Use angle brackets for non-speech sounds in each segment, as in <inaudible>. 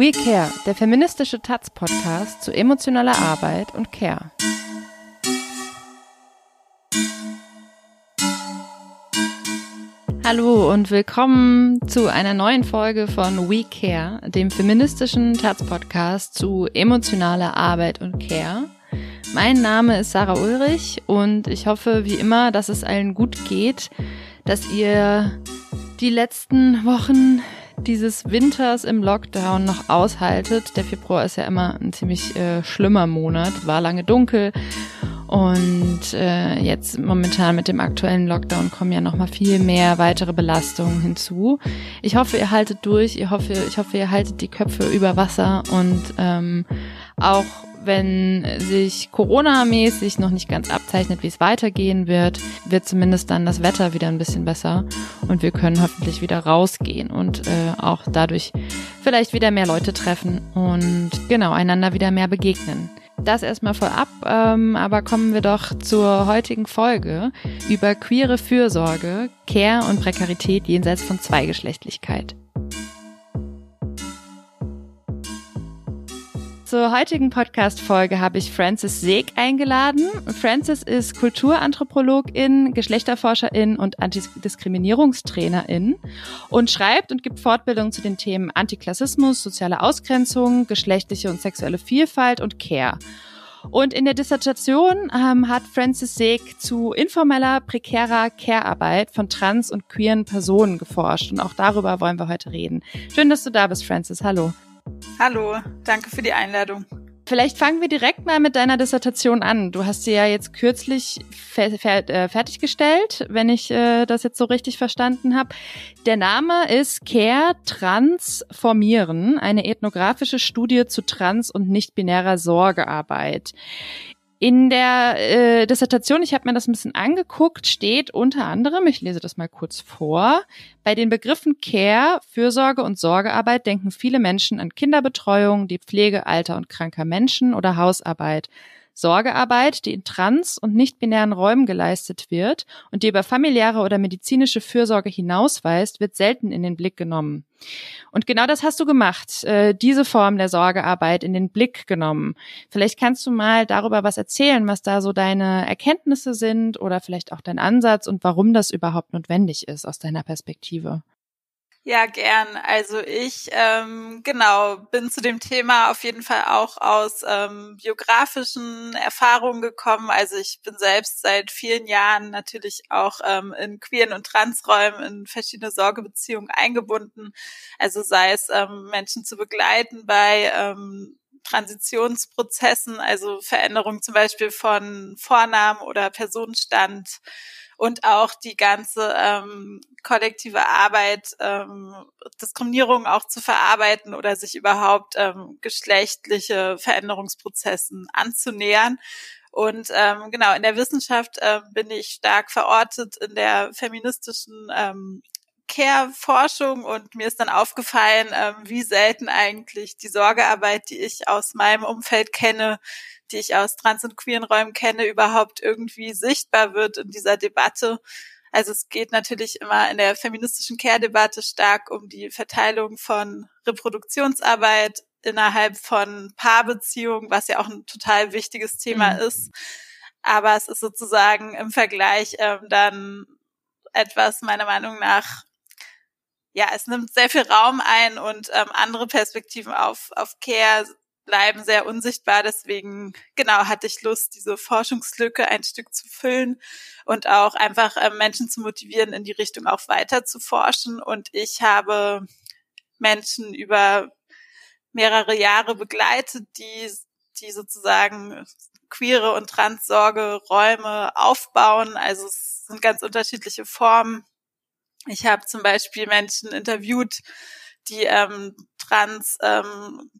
We Care, der feministische Taz-Podcast zu emotionaler Arbeit und Care. Hallo und willkommen zu einer neuen Folge von We Care, dem feministischen Taz-Podcast zu emotionaler Arbeit und Care. Mein Name ist Sarah Ulrich und ich hoffe wie immer, dass es allen gut geht, dass ihr die letzten Wochen dieses Winters im Lockdown noch aushaltet. Der Februar ist ja immer ein ziemlich äh, schlimmer Monat, war lange dunkel und äh, jetzt momentan mit dem aktuellen Lockdown kommen ja noch mal viel mehr weitere Belastungen hinzu. Ich hoffe, ihr haltet durch. Ich hoffe, ich hoffe, ihr haltet die Köpfe über Wasser und ähm, auch wenn sich Corona-mäßig noch nicht ganz abzeichnet, wie es weitergehen wird, wird zumindest dann das Wetter wieder ein bisschen besser und wir können hoffentlich wieder rausgehen und äh, auch dadurch vielleicht wieder mehr Leute treffen und genau einander wieder mehr begegnen. Das erstmal vorab, ähm, aber kommen wir doch zur heutigen Folge über queere Fürsorge, Care und Prekarität jenseits von Zweigeschlechtlichkeit. Zur heutigen Podcast-Folge habe ich Frances Seeg eingeladen. Frances ist Kulturanthropologin, Geschlechterforscherin und Antidiskriminierungstrainerin und schreibt und gibt Fortbildungen zu den Themen Antiklassismus, soziale Ausgrenzung, geschlechtliche und sexuelle Vielfalt und Care. Und in der Dissertation ähm, hat Frances Seeg zu informeller, prekärer Care-Arbeit von trans- und queeren Personen geforscht. Und auch darüber wollen wir heute reden. Schön, dass du da bist, Frances. Hallo. Hallo, danke für die Einladung. Vielleicht fangen wir direkt mal mit deiner Dissertation an. Du hast sie ja jetzt kürzlich fer fer äh, fertiggestellt, wenn ich äh, das jetzt so richtig verstanden habe. Der Name ist Care Transformieren, eine ethnografische Studie zu trans- und nicht-binärer Sorgearbeit. In der äh, Dissertation, ich habe mir das ein bisschen angeguckt, steht unter anderem, ich lese das mal kurz vor, bei den Begriffen Care, Fürsorge und Sorgearbeit denken viele Menschen an Kinderbetreuung, die Pflege alter und kranker Menschen oder Hausarbeit. Sorgearbeit, die in trans- und nicht-binären Räumen geleistet wird und die über familiäre oder medizinische Fürsorge hinausweist, wird selten in den Blick genommen. Und genau das hast du gemacht, äh, diese Form der Sorgearbeit in den Blick genommen. Vielleicht kannst du mal darüber was erzählen, was da so deine Erkenntnisse sind oder vielleicht auch dein Ansatz und warum das überhaupt notwendig ist aus deiner Perspektive. Ja, gern. Also ich ähm, genau bin zu dem Thema auf jeden Fall auch aus ähm, biografischen Erfahrungen gekommen. Also ich bin selbst seit vielen Jahren natürlich auch ähm, in queeren und Transräumen in verschiedene Sorgebeziehungen eingebunden. Also sei es ähm, Menschen zu begleiten bei ähm, Transitionsprozessen, also Veränderung zum Beispiel von Vornamen oder Personenstand und auch die ganze ähm, kollektive Arbeit, ähm, Diskriminierung auch zu verarbeiten oder sich überhaupt ähm, geschlechtliche Veränderungsprozessen anzunähern. Und ähm, genau, in der Wissenschaft äh, bin ich stark verortet in der feministischen ähm, Care-Forschung und mir ist dann aufgefallen, ähm, wie selten eigentlich die Sorgearbeit, die ich aus meinem Umfeld kenne, die ich aus trans- und queeren Räumen kenne, überhaupt irgendwie sichtbar wird in dieser Debatte. Also es geht natürlich immer in der feministischen Care-Debatte stark um die Verteilung von Reproduktionsarbeit innerhalb von Paarbeziehungen, was ja auch ein total wichtiges Thema mhm. ist. Aber es ist sozusagen im Vergleich ähm, dann etwas meiner Meinung nach, ja, es nimmt sehr viel Raum ein und ähm, andere Perspektiven auf, auf Care bleiben sehr unsichtbar. Deswegen, genau, hatte ich Lust, diese Forschungslücke ein Stück zu füllen und auch einfach äh, Menschen zu motivieren, in die Richtung auch weiter zu forschen. Und ich habe Menschen über mehrere Jahre begleitet, die, die sozusagen queere und Transsorge-Räume aufbauen. Also es sind ganz unterschiedliche Formen. Ich habe zum Beispiel Menschen interviewt, die ähm, trans ähm,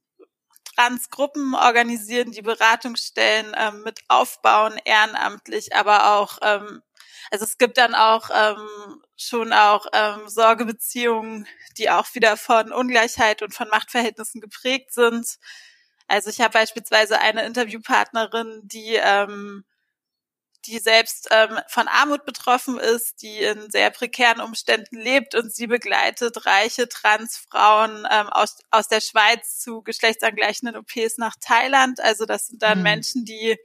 Transgruppen organisieren, die Beratungsstellen ähm, mit aufbauen, ehrenamtlich, aber auch, ähm, also es gibt dann auch ähm, schon auch ähm, Sorgebeziehungen, die auch wieder von Ungleichheit und von Machtverhältnissen geprägt sind. Also ich habe beispielsweise eine Interviewpartnerin, die ähm, die selbst ähm, von Armut betroffen ist, die in sehr prekären Umständen lebt und sie begleitet reiche Transfrauen ähm, aus, aus der Schweiz zu geschlechtsangleichenden OPs nach Thailand. Also das sind dann mhm. Menschen, die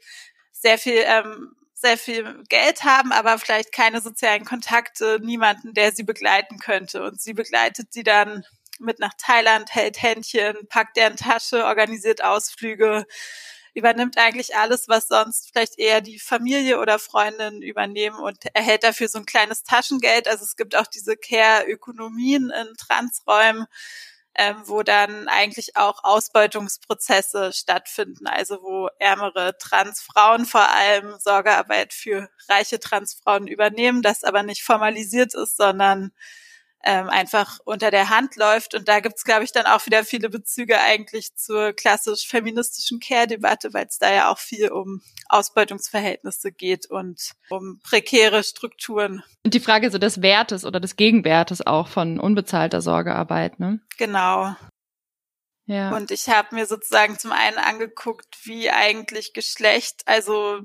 sehr viel ähm, sehr viel Geld haben, aber vielleicht keine sozialen Kontakte, niemanden, der sie begleiten könnte. Und sie begleitet sie dann mit nach Thailand, hält Händchen, packt deren Tasche, organisiert Ausflüge, übernimmt eigentlich alles, was sonst vielleicht eher die Familie oder Freundin übernehmen und erhält dafür so ein kleines Taschengeld. Also es gibt auch diese Care-Ökonomien in Transräumen, ähm, wo dann eigentlich auch Ausbeutungsprozesse stattfinden, also wo ärmere Transfrauen vor allem Sorgearbeit für reiche Transfrauen übernehmen, das aber nicht formalisiert ist, sondern ähm, einfach unter der Hand läuft. Und da gibt's, glaube ich, dann auch wieder viele Bezüge eigentlich zur klassisch feministischen Care-Debatte, weil es da ja auch viel um Ausbeutungsverhältnisse geht und um prekäre Strukturen. Und die Frage so des Wertes oder des Gegenwertes auch von unbezahlter Sorgearbeit, ne? Genau. Ja. Und ich habe mir sozusagen zum einen angeguckt, wie eigentlich Geschlecht, also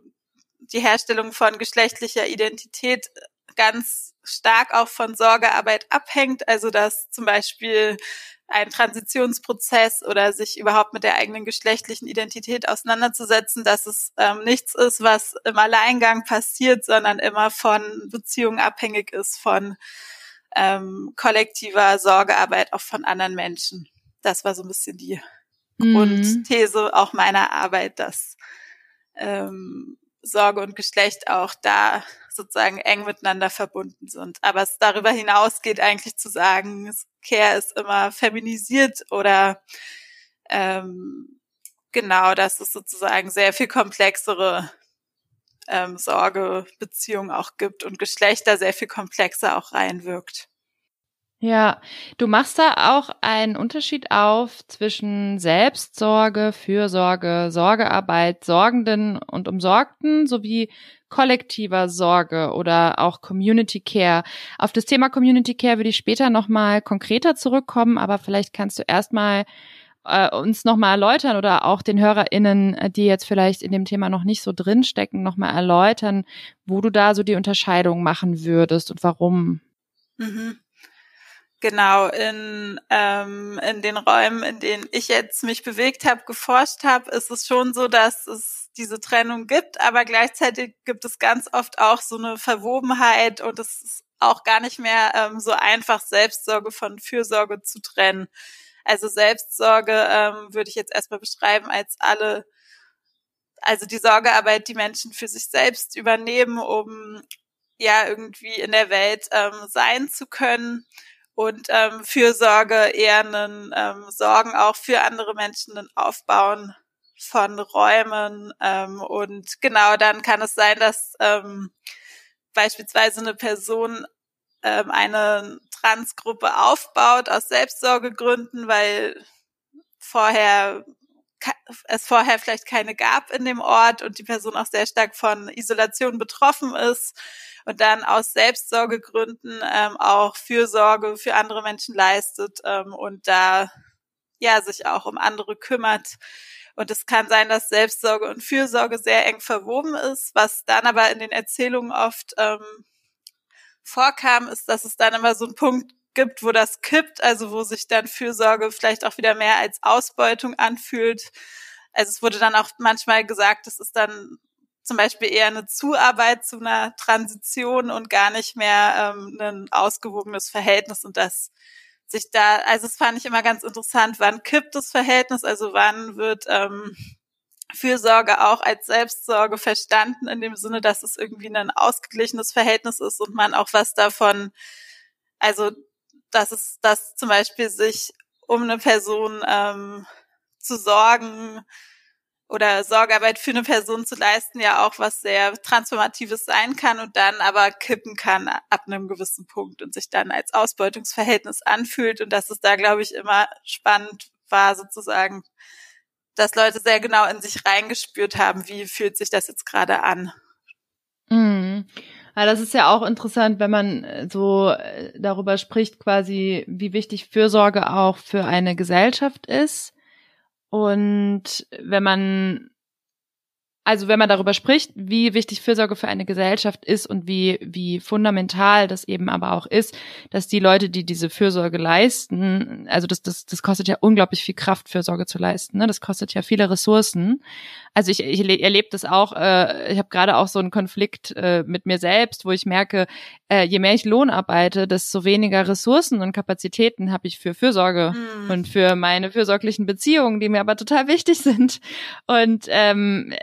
die Herstellung von geschlechtlicher Identität ganz stark auch von Sorgearbeit abhängt. Also dass zum Beispiel ein Transitionsprozess oder sich überhaupt mit der eigenen geschlechtlichen Identität auseinanderzusetzen, dass es ähm, nichts ist, was im Alleingang passiert, sondern immer von Beziehungen abhängig ist, von ähm, kollektiver Sorgearbeit auch von anderen Menschen. Das war so ein bisschen die mhm. Grundthese auch meiner Arbeit, dass ähm, Sorge und Geschlecht auch da sozusagen eng miteinander verbunden sind. Aber es darüber hinaus geht eigentlich zu sagen, Care ist immer feminisiert oder ähm, genau, dass es sozusagen sehr viel komplexere ähm, Sorgebeziehungen auch gibt und Geschlechter sehr viel komplexer auch reinwirkt. Ja, du machst da auch einen Unterschied auf zwischen Selbstsorge, Fürsorge, Sorgearbeit, Sorgenden und Umsorgten sowie kollektiver Sorge oder auch Community Care. Auf das Thema Community Care würde ich später nochmal konkreter zurückkommen, aber vielleicht kannst du erstmal äh, uns nochmal erläutern oder auch den HörerInnen, die jetzt vielleicht in dem Thema noch nicht so drinstecken, nochmal erläutern, wo du da so die Unterscheidung machen würdest und warum. Mhm. Genau, in, ähm, in den Räumen, in denen ich jetzt mich bewegt habe, geforscht habe, ist es schon so, dass es diese Trennung gibt, aber gleichzeitig gibt es ganz oft auch so eine Verwobenheit und es ist auch gar nicht mehr ähm, so einfach, Selbstsorge von Fürsorge zu trennen. Also Selbstsorge ähm, würde ich jetzt erstmal beschreiben als alle, also die Sorgearbeit, die Menschen für sich selbst übernehmen, um ja irgendwie in der Welt ähm, sein zu können und ähm, Fürsorge eher einen ähm, Sorgen auch für andere Menschen, Aufbauen von Räumen ähm, und genau dann kann es sein, dass ähm, beispielsweise eine Person ähm, eine Transgruppe aufbaut aus Selbstsorgegründen, weil vorher es vorher vielleicht keine gab in dem Ort und die Person auch sehr stark von Isolation betroffen ist und dann aus Selbstsorgegründen ähm, auch Fürsorge für andere Menschen leistet ähm, und da ja sich auch um andere kümmert. Und es kann sein, dass Selbstsorge und Fürsorge sehr eng verwoben ist. Was dann aber in den Erzählungen oft ähm, vorkam, ist, dass es dann immer so einen Punkt gibt, wo das kippt, also wo sich dann Fürsorge vielleicht auch wieder mehr als Ausbeutung anfühlt. Also es wurde dann auch manchmal gesagt, es ist dann zum Beispiel eher eine Zuarbeit zu einer Transition und gar nicht mehr ähm, ein ausgewogenes Verhältnis und das sich da, also das fand ich immer ganz interessant, wann kippt das Verhältnis, also wann wird ähm, Fürsorge auch als Selbstsorge verstanden, in dem Sinne, dass es irgendwie ein ausgeglichenes Verhältnis ist und man auch was davon, also dass es, dass zum Beispiel sich um eine Person ähm, zu sorgen, oder Sorgearbeit für eine Person zu leisten ja auch was sehr Transformatives sein kann und dann aber kippen kann ab einem gewissen Punkt und sich dann als Ausbeutungsverhältnis anfühlt und dass es da, glaube ich, immer spannend war sozusagen, dass Leute sehr genau in sich reingespürt haben, wie fühlt sich das jetzt gerade an. Mhm. Ja, das ist ja auch interessant, wenn man äh, so äh, darüber spricht, quasi, wie wichtig Fürsorge auch für eine Gesellschaft ist und wenn man also wenn man darüber spricht, wie wichtig Fürsorge für eine Gesellschaft ist und wie, wie fundamental das eben aber auch ist, dass die Leute, die diese Fürsorge leisten, also das, das, das kostet ja unglaublich viel Kraft, Fürsorge zu leisten. Ne? Das kostet ja viele Ressourcen. Also ich, ich erlebe das auch, äh, ich habe gerade auch so einen Konflikt äh, mit mir selbst, wo ich merke, äh, je mehr ich Lohn arbeite, desto weniger Ressourcen und Kapazitäten habe ich für Fürsorge mhm. und für meine fürsorglichen Beziehungen, die mir aber total wichtig <laughs> sind. Und ähm,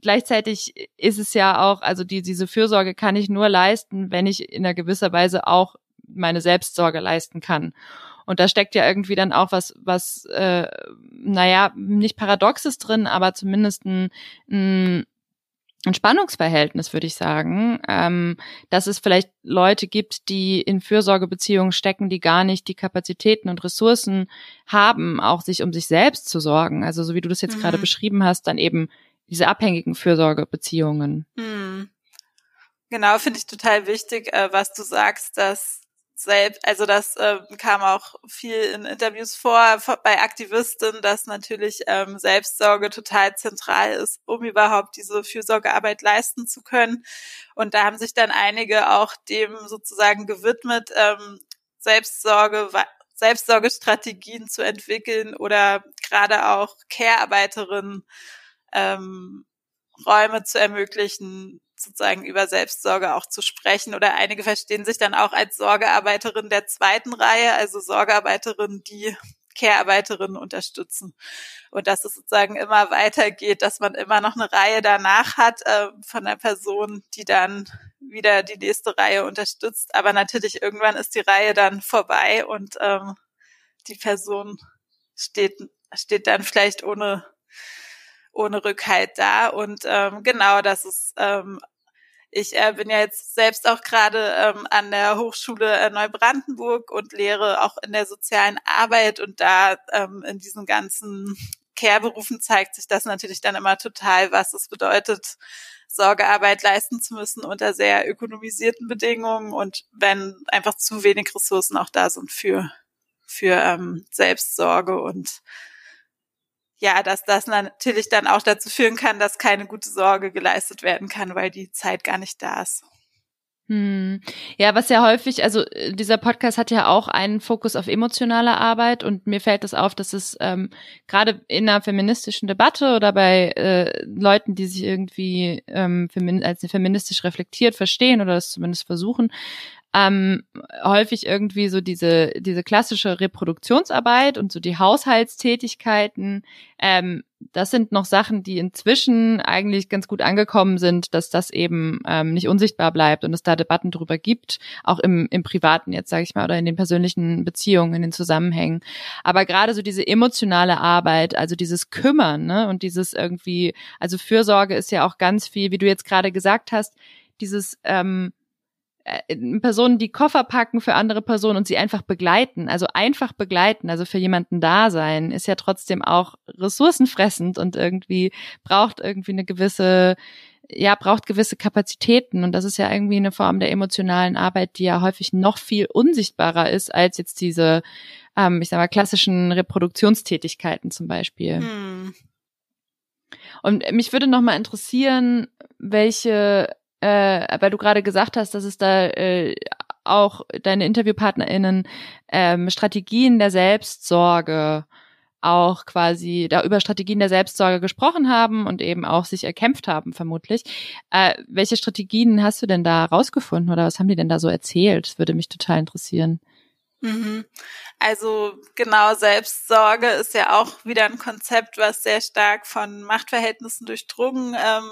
gleichzeitig ist es ja auch, also die, diese Fürsorge kann ich nur leisten, wenn ich in einer gewisser Weise auch meine Selbstsorge leisten kann. Und da steckt ja irgendwie dann auch was, was, äh, naja, nicht Paradoxes drin, aber zumindest ein, ein ein Spannungsverhältnis, würde ich sagen, ähm, dass es vielleicht Leute gibt, die in Fürsorgebeziehungen stecken, die gar nicht die Kapazitäten und Ressourcen haben, auch sich um sich selbst zu sorgen. Also so wie du das jetzt mhm. gerade beschrieben hast, dann eben diese abhängigen Fürsorgebeziehungen. Mhm. Genau, finde ich total wichtig, äh, was du sagst, dass selbst, also das äh, kam auch viel in Interviews vor bei Aktivisten, dass natürlich ähm, Selbstsorge total zentral ist, um überhaupt diese Fürsorgearbeit leisten zu können. Und da haben sich dann einige auch dem sozusagen gewidmet, ähm, Selbstsorge, Selbstsorgestrategien zu entwickeln oder gerade auch Care-Arbeiterinnen ähm, Räume zu ermöglichen, sozusagen über Selbstsorge auch zu sprechen. Oder einige verstehen sich dann auch als Sorgearbeiterin der zweiten Reihe, also Sorgearbeiterin, die Care-Arbeiterinnen unterstützen. Und dass es sozusagen immer weitergeht, dass man immer noch eine Reihe danach hat äh, von der Person, die dann wieder die nächste Reihe unterstützt. Aber natürlich irgendwann ist die Reihe dann vorbei und ähm, die Person steht, steht dann vielleicht ohne ohne Rückhalt da. Und ähm, genau, das ist ähm, ich äh, bin ja jetzt selbst auch gerade ähm, an der Hochschule äh, Neubrandenburg und lehre auch in der sozialen Arbeit und da ähm, in diesen ganzen Care-Berufen zeigt sich das natürlich dann immer total, was es bedeutet, Sorgearbeit leisten zu müssen unter sehr ökonomisierten Bedingungen und wenn einfach zu wenig Ressourcen auch da sind für für ähm, Selbstsorge und ja, dass das natürlich dann auch dazu führen kann, dass keine gute Sorge geleistet werden kann, weil die Zeit gar nicht da ist. Hm. Ja, was ja häufig, also äh, dieser Podcast hat ja auch einen Fokus auf emotionale Arbeit und mir fällt das auf, dass es ähm, gerade in einer feministischen Debatte oder bei äh, Leuten, die sich irgendwie ähm, als feministisch reflektiert verstehen oder das zumindest versuchen, ähm, häufig irgendwie so diese, diese klassische Reproduktionsarbeit und so die Haushaltstätigkeiten, ähm, das sind noch Sachen, die inzwischen eigentlich ganz gut angekommen sind, dass das eben ähm, nicht unsichtbar bleibt und es da Debatten darüber gibt, auch im, im Privaten jetzt, sage ich mal, oder in den persönlichen Beziehungen, in den Zusammenhängen. Aber gerade so diese emotionale Arbeit, also dieses Kümmern ne, und dieses irgendwie, also Fürsorge ist ja auch ganz viel, wie du jetzt gerade gesagt hast, dieses ähm, äh, Personen, die Koffer packen für andere Personen und sie einfach begleiten, also einfach begleiten, also für jemanden da sein, ist ja trotzdem auch ressourcenfressend und irgendwie braucht irgendwie eine gewisse, ja, braucht gewisse Kapazitäten und das ist ja irgendwie eine Form der emotionalen Arbeit, die ja häufig noch viel unsichtbarer ist als jetzt diese, ähm, ich sag mal, klassischen Reproduktionstätigkeiten zum Beispiel. Hm. Und mich würde noch mal interessieren, welche äh, weil du gerade gesagt hast, dass es da äh, auch deine InterviewpartnerInnen ähm, Strategien der Selbstsorge auch quasi da über Strategien der Selbstsorge gesprochen haben und eben auch sich erkämpft haben, vermutlich. Äh, welche Strategien hast du denn da rausgefunden oder was haben die denn da so erzählt? Das würde mich total interessieren. Mhm. Also genau, Selbstsorge ist ja auch wieder ein Konzept, was sehr stark von Machtverhältnissen durchdrungen ähm,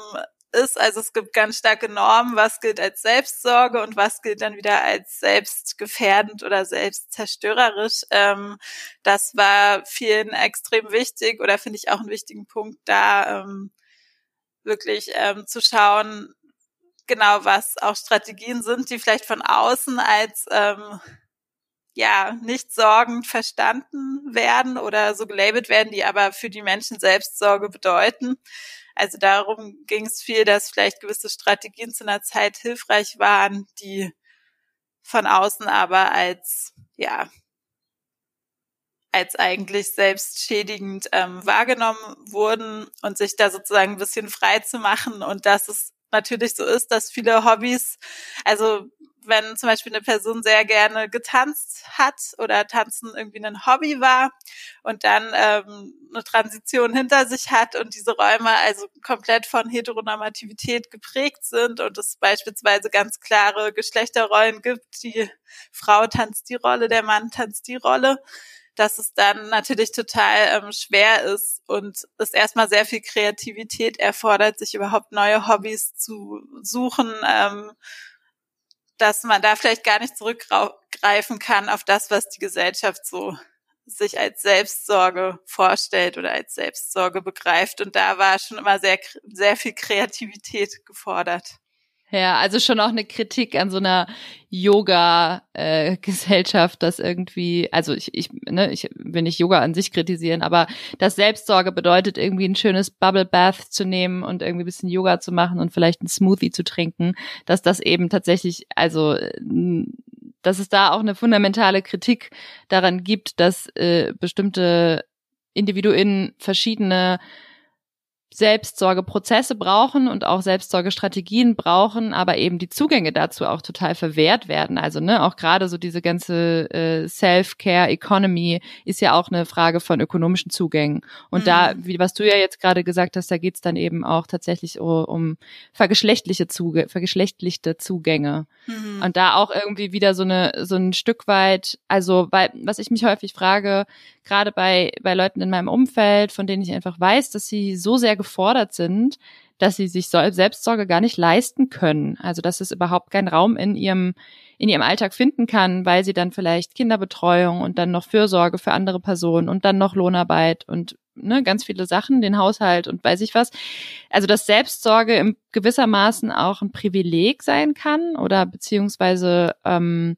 ist. Also es gibt ganz starke Normen, was gilt als Selbstsorge und was gilt dann wieder als selbstgefährdend oder selbstzerstörerisch. Ähm, das war vielen extrem wichtig oder finde ich auch einen wichtigen Punkt, da ähm, wirklich ähm, zu schauen, genau was auch Strategien sind, die vielleicht von außen als ähm, ja nicht sorgend verstanden werden oder so gelabelt werden, die aber für die Menschen Selbstsorge bedeuten. Also darum ging es viel, dass vielleicht gewisse Strategien zu einer Zeit hilfreich waren, die von außen aber als ja als eigentlich selbstschädigend ähm, wahrgenommen wurden und sich da sozusagen ein bisschen frei zu machen. Und dass es natürlich so ist, dass viele Hobbys, also wenn zum Beispiel eine Person sehr gerne getanzt hat oder Tanzen irgendwie ein Hobby war und dann ähm, eine Transition hinter sich hat und diese Räume also komplett von Heteronormativität geprägt sind und es beispielsweise ganz klare Geschlechterrollen gibt, die Frau tanzt die Rolle, der Mann tanzt die Rolle, dass es dann natürlich total ähm, schwer ist und es erstmal sehr viel Kreativität erfordert, sich überhaupt neue Hobbys zu suchen, ähm, dass man da vielleicht gar nicht zurückgreifen kann auf das, was die Gesellschaft so sich als Selbstsorge vorstellt oder als Selbstsorge begreift. Und da war schon immer sehr, sehr viel Kreativität gefordert. Ja, also schon auch eine Kritik an so einer Yoga-Gesellschaft, äh, dass irgendwie, also ich, ich, ne, ich will nicht Yoga an sich kritisieren, aber dass Selbstsorge bedeutet, irgendwie ein schönes Bubble Bath zu nehmen und irgendwie ein bisschen Yoga zu machen und vielleicht ein Smoothie zu trinken, dass das eben tatsächlich, also dass es da auch eine fundamentale Kritik daran gibt, dass äh, bestimmte Individuen verschiedene Selbstsorgeprozesse brauchen und auch Selbstsorgestrategien brauchen, aber eben die Zugänge dazu auch total verwehrt werden. Also ne, auch gerade so diese ganze äh, Self-Care-Economy ist ja auch eine Frage von ökonomischen Zugängen. Und mhm. da, wie was du ja jetzt gerade gesagt hast, da geht's dann eben auch tatsächlich um, um vergeschlechtliche Zuge vergeschlechtlichte Zugänge. Mhm. Und da auch irgendwie wieder so eine so ein Stück weit, also weil was ich mich häufig frage, gerade bei bei Leuten in meinem Umfeld, von denen ich einfach weiß, dass sie so sehr gefordert sind, dass sie sich Selbstsorge gar nicht leisten können. Also dass es überhaupt keinen Raum in ihrem in ihrem Alltag finden kann, weil sie dann vielleicht Kinderbetreuung und dann noch Fürsorge für andere Personen und dann noch Lohnarbeit und ne, ganz viele Sachen, den Haushalt und weiß ich was. Also dass Selbstsorge im gewissermaßen auch ein Privileg sein kann oder beziehungsweise ähm,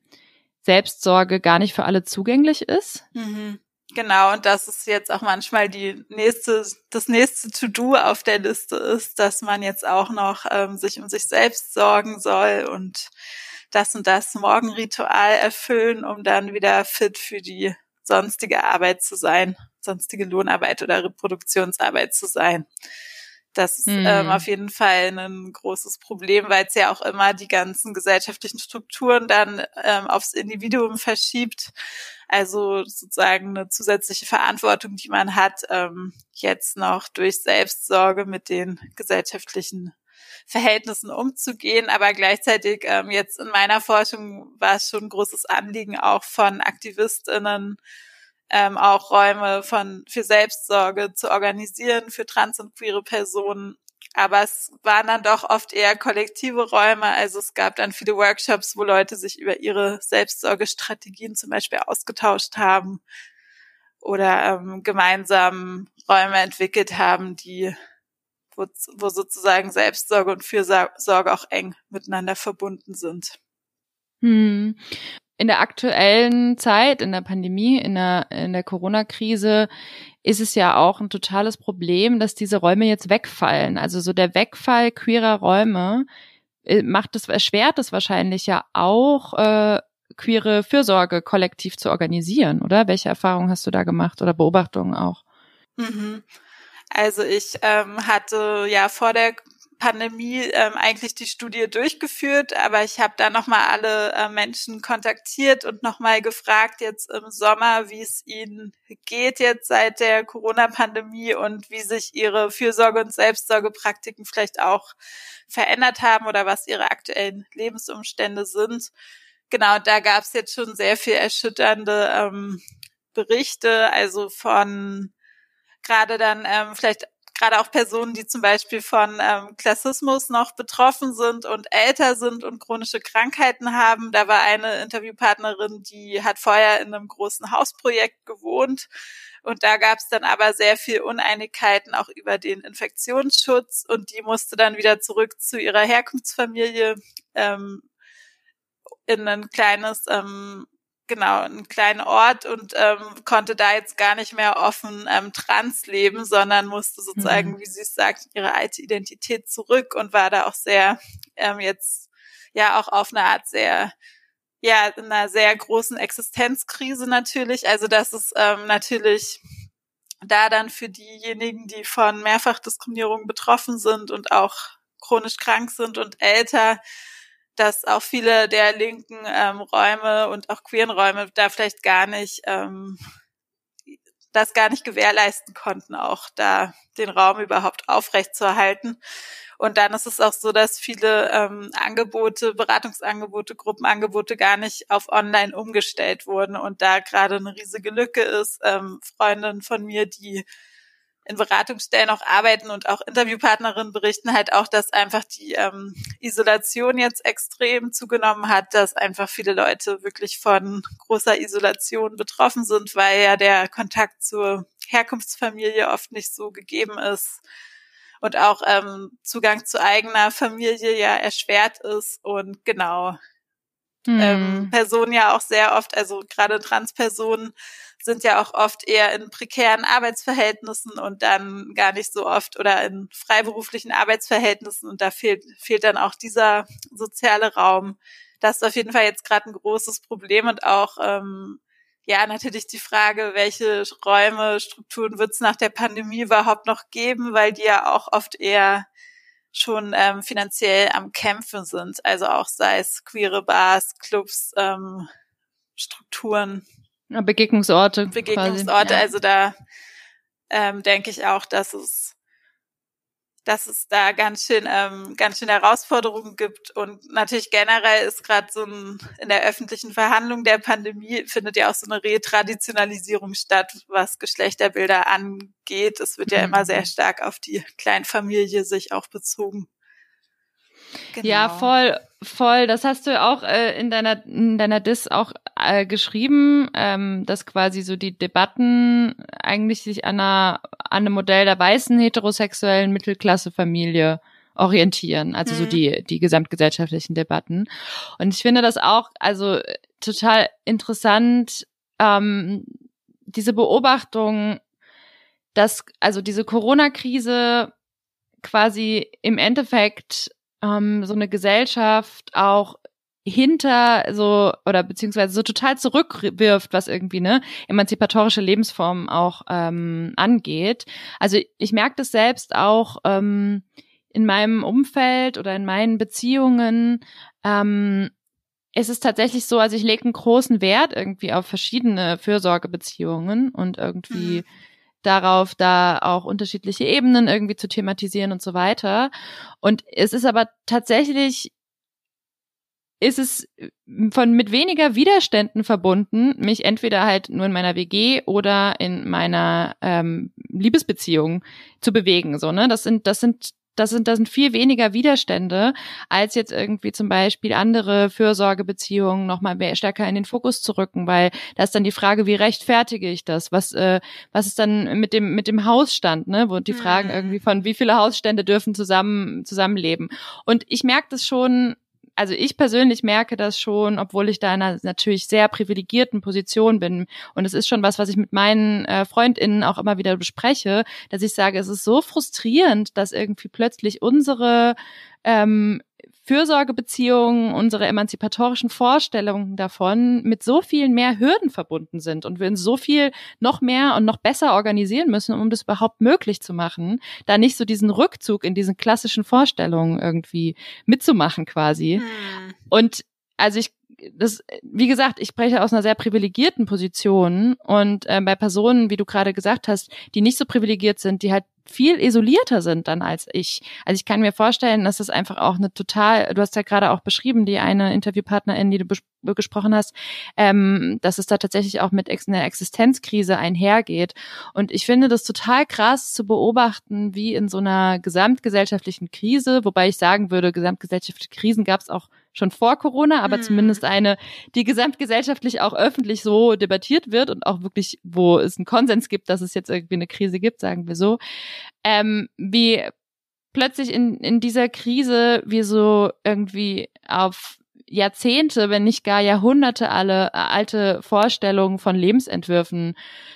Selbstsorge gar nicht für alle zugänglich ist. Mhm. Genau, und dass es jetzt auch manchmal die nächste, das nächste To-Do auf der Liste ist, dass man jetzt auch noch ähm, sich um sich selbst sorgen soll und das und das Morgenritual erfüllen, um dann wieder fit für die sonstige Arbeit zu sein, sonstige Lohnarbeit oder Reproduktionsarbeit zu sein. Das ist mhm. ähm, auf jeden Fall ein großes Problem, weil es ja auch immer die ganzen gesellschaftlichen Strukturen dann ähm, aufs Individuum verschiebt. Also sozusagen eine zusätzliche Verantwortung, die man hat, ähm, jetzt noch durch Selbstsorge mit den gesellschaftlichen Verhältnissen umzugehen. Aber gleichzeitig ähm, jetzt in meiner Forschung war es schon ein großes Anliegen auch von AktivistInnen, ähm, auch Räume von für Selbstsorge zu organisieren für trans und queere Personen. Aber es waren dann doch oft eher kollektive Räume. Also es gab dann viele Workshops, wo Leute sich über ihre Selbstsorgestrategien zum Beispiel ausgetauscht haben oder ähm, gemeinsam Räume entwickelt haben, die wo, wo sozusagen Selbstsorge und Fürsorge auch eng miteinander verbunden sind. Hm in der aktuellen Zeit, in der Pandemie, in der, in der Corona-Krise, ist es ja auch ein totales Problem, dass diese Räume jetzt wegfallen. Also so der Wegfall queerer Räume äh, macht es, erschwert es wahrscheinlich ja auch, äh, queere Fürsorge kollektiv zu organisieren, oder? Welche Erfahrungen hast du da gemacht oder Beobachtungen auch? Mhm. Also ich ähm, hatte ja vor der Pandemie ähm, eigentlich die Studie durchgeführt, aber ich habe da nochmal alle äh, Menschen kontaktiert und nochmal gefragt jetzt im Sommer, wie es ihnen geht jetzt seit der Corona-Pandemie und wie sich ihre Fürsorge- und Selbstsorgepraktiken vielleicht auch verändert haben oder was ihre aktuellen Lebensumstände sind. Genau, da gab es jetzt schon sehr viel erschütternde ähm, Berichte, also von gerade dann ähm, vielleicht gerade auch Personen, die zum Beispiel von ähm, Klassismus noch betroffen sind und älter sind und chronische Krankheiten haben. Da war eine Interviewpartnerin, die hat vorher in einem großen Hausprojekt gewohnt. Und da gab es dann aber sehr viel Uneinigkeiten auch über den Infektionsschutz und die musste dann wieder zurück zu ihrer Herkunftsfamilie ähm, in ein kleines ähm, genau, einen kleinen Ort und ähm, konnte da jetzt gar nicht mehr offen ähm, trans leben, sondern musste sozusagen, mhm. wie sie es sagt, ihre alte Identität zurück und war da auch sehr ähm, jetzt ja auch auf eine Art sehr ja in einer sehr großen Existenzkrise natürlich. Also das ist ähm, natürlich da dann für diejenigen, die von Mehrfachdiskriminierung betroffen sind und auch chronisch krank sind und älter, dass auch viele der linken ähm, Räume und auch queeren Räume da vielleicht gar nicht ähm, das gar nicht gewährleisten konnten, auch da den Raum überhaupt aufrechtzuerhalten. Und dann ist es auch so, dass viele ähm, Angebote, Beratungsangebote, Gruppenangebote gar nicht auf Online umgestellt wurden und da gerade eine riesige Lücke ist. Ähm, Freundinnen von mir, die in Beratungsstellen auch arbeiten und auch Interviewpartnerinnen berichten halt auch, dass einfach die ähm, Isolation jetzt extrem zugenommen hat, dass einfach viele Leute wirklich von großer Isolation betroffen sind, weil ja der Kontakt zur Herkunftsfamilie oft nicht so gegeben ist und auch ähm, Zugang zu eigener Familie ja erschwert ist und genau hm. ähm, Personen ja auch sehr oft, also gerade Transpersonen sind ja auch oft eher in prekären Arbeitsverhältnissen und dann gar nicht so oft oder in freiberuflichen Arbeitsverhältnissen und da fehlt, fehlt dann auch dieser soziale Raum. Das ist auf jeden Fall jetzt gerade ein großes Problem und auch ähm, ja natürlich die Frage, welche Räume, Strukturen wird es nach der Pandemie überhaupt noch geben, weil die ja auch oft eher schon ähm, finanziell am Kämpfen sind. Also auch sei es queere Bars, Clubs, ähm, Strukturen. Begegnungsorte. Begegnungsorte, quasi, ja. also da ähm, denke ich auch, dass es dass es da ganz schön ähm, ganz schön Herausforderungen gibt und natürlich generell ist gerade so ein in der öffentlichen Verhandlung der Pandemie findet ja auch so eine Retraditionalisierung statt, was Geschlechterbilder angeht. Es wird ja mhm. immer sehr stark auf die Kleinfamilie sich auch bezogen. Genau. Ja, voll, voll. Das hast du auch äh, in deiner in deiner Dis auch äh, geschrieben, ähm, dass quasi so die Debatten eigentlich sich an, einer, an einem Modell der weißen heterosexuellen Mittelklassefamilie orientieren, also mhm. so die die gesamtgesellschaftlichen Debatten. Und ich finde das auch also total interessant, ähm, diese Beobachtung, dass also diese Corona-Krise quasi im Endeffekt ähm, so eine Gesellschaft auch hinter so oder beziehungsweise so total zurückwirft, was irgendwie ne emanzipatorische Lebensformen auch ähm, angeht. Also ich merke das selbst auch ähm, in meinem Umfeld oder in meinen Beziehungen. Ähm, es ist tatsächlich so, also ich lege einen großen Wert irgendwie auf verschiedene Fürsorgebeziehungen und irgendwie mhm darauf, da auch unterschiedliche Ebenen irgendwie zu thematisieren und so weiter. Und es ist aber tatsächlich ist es von mit weniger Widerständen verbunden, mich entweder halt nur in meiner WG oder in meiner ähm, Liebesbeziehung zu bewegen. So, ne? Das sind, das sind das sind, das sind viel weniger Widerstände, als jetzt irgendwie zum Beispiel andere Fürsorgebeziehungen nochmal stärker in den Fokus zu rücken, weil da ist dann die Frage, wie rechtfertige ich das? Was, äh, was ist dann mit dem, mit dem Hausstand, ne? Wo die Fragen mhm. irgendwie von, wie viele Hausstände dürfen zusammen, zusammenleben? Und ich merke das schon also ich persönlich merke das schon, obwohl ich da in einer natürlich sehr privilegierten Position bin. Und es ist schon was, was ich mit meinen äh, FreundInnen auch immer wieder bespreche, dass ich sage, es ist so frustrierend, dass irgendwie plötzlich unsere ähm, Fürsorgebeziehungen, unsere emanzipatorischen Vorstellungen davon mit so vielen mehr Hürden verbunden sind und wir uns so viel noch mehr und noch besser organisieren müssen, um das überhaupt möglich zu machen, da nicht so diesen Rückzug in diesen klassischen Vorstellungen irgendwie mitzumachen quasi. Hm. Und also ich das, wie gesagt, ich spreche aus einer sehr privilegierten Position und äh, bei Personen, wie du gerade gesagt hast, die nicht so privilegiert sind, die halt viel isolierter sind dann als ich. Also ich kann mir vorstellen, dass das einfach auch eine total, du hast ja gerade auch beschrieben, die eine Interviewpartnerin, die du gesprochen hast, ähm, dass es da tatsächlich auch mit einer Existenzkrise einhergeht. Und ich finde das total krass zu beobachten, wie in so einer gesamtgesellschaftlichen Krise, wobei ich sagen würde, gesamtgesellschaftliche Krisen gab es auch schon vor Corona, aber hm. zumindest eine, die gesamtgesellschaftlich auch öffentlich so debattiert wird und auch wirklich, wo es einen Konsens gibt, dass es jetzt irgendwie eine Krise gibt, sagen wir so, ähm, wie plötzlich in, in dieser Krise wir so irgendwie auf Jahrzehnte, wenn nicht gar Jahrhunderte alle äh, alte Vorstellungen von Lebensentwürfen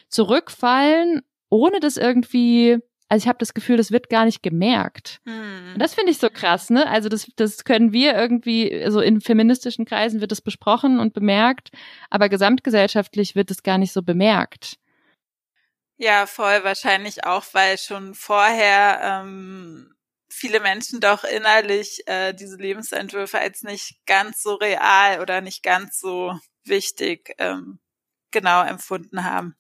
zurückfallen, ohne das irgendwie also ich habe das Gefühl, das wird gar nicht gemerkt. Hm. Und das finde ich so krass, ne? Also das, das können wir irgendwie, so in feministischen Kreisen wird es besprochen und bemerkt, aber gesamtgesellschaftlich wird es gar nicht so bemerkt. Ja, voll wahrscheinlich auch, weil schon vorher ähm, viele Menschen doch innerlich äh, diese Lebensentwürfe als nicht ganz so real oder nicht ganz so wichtig ähm, genau empfunden haben.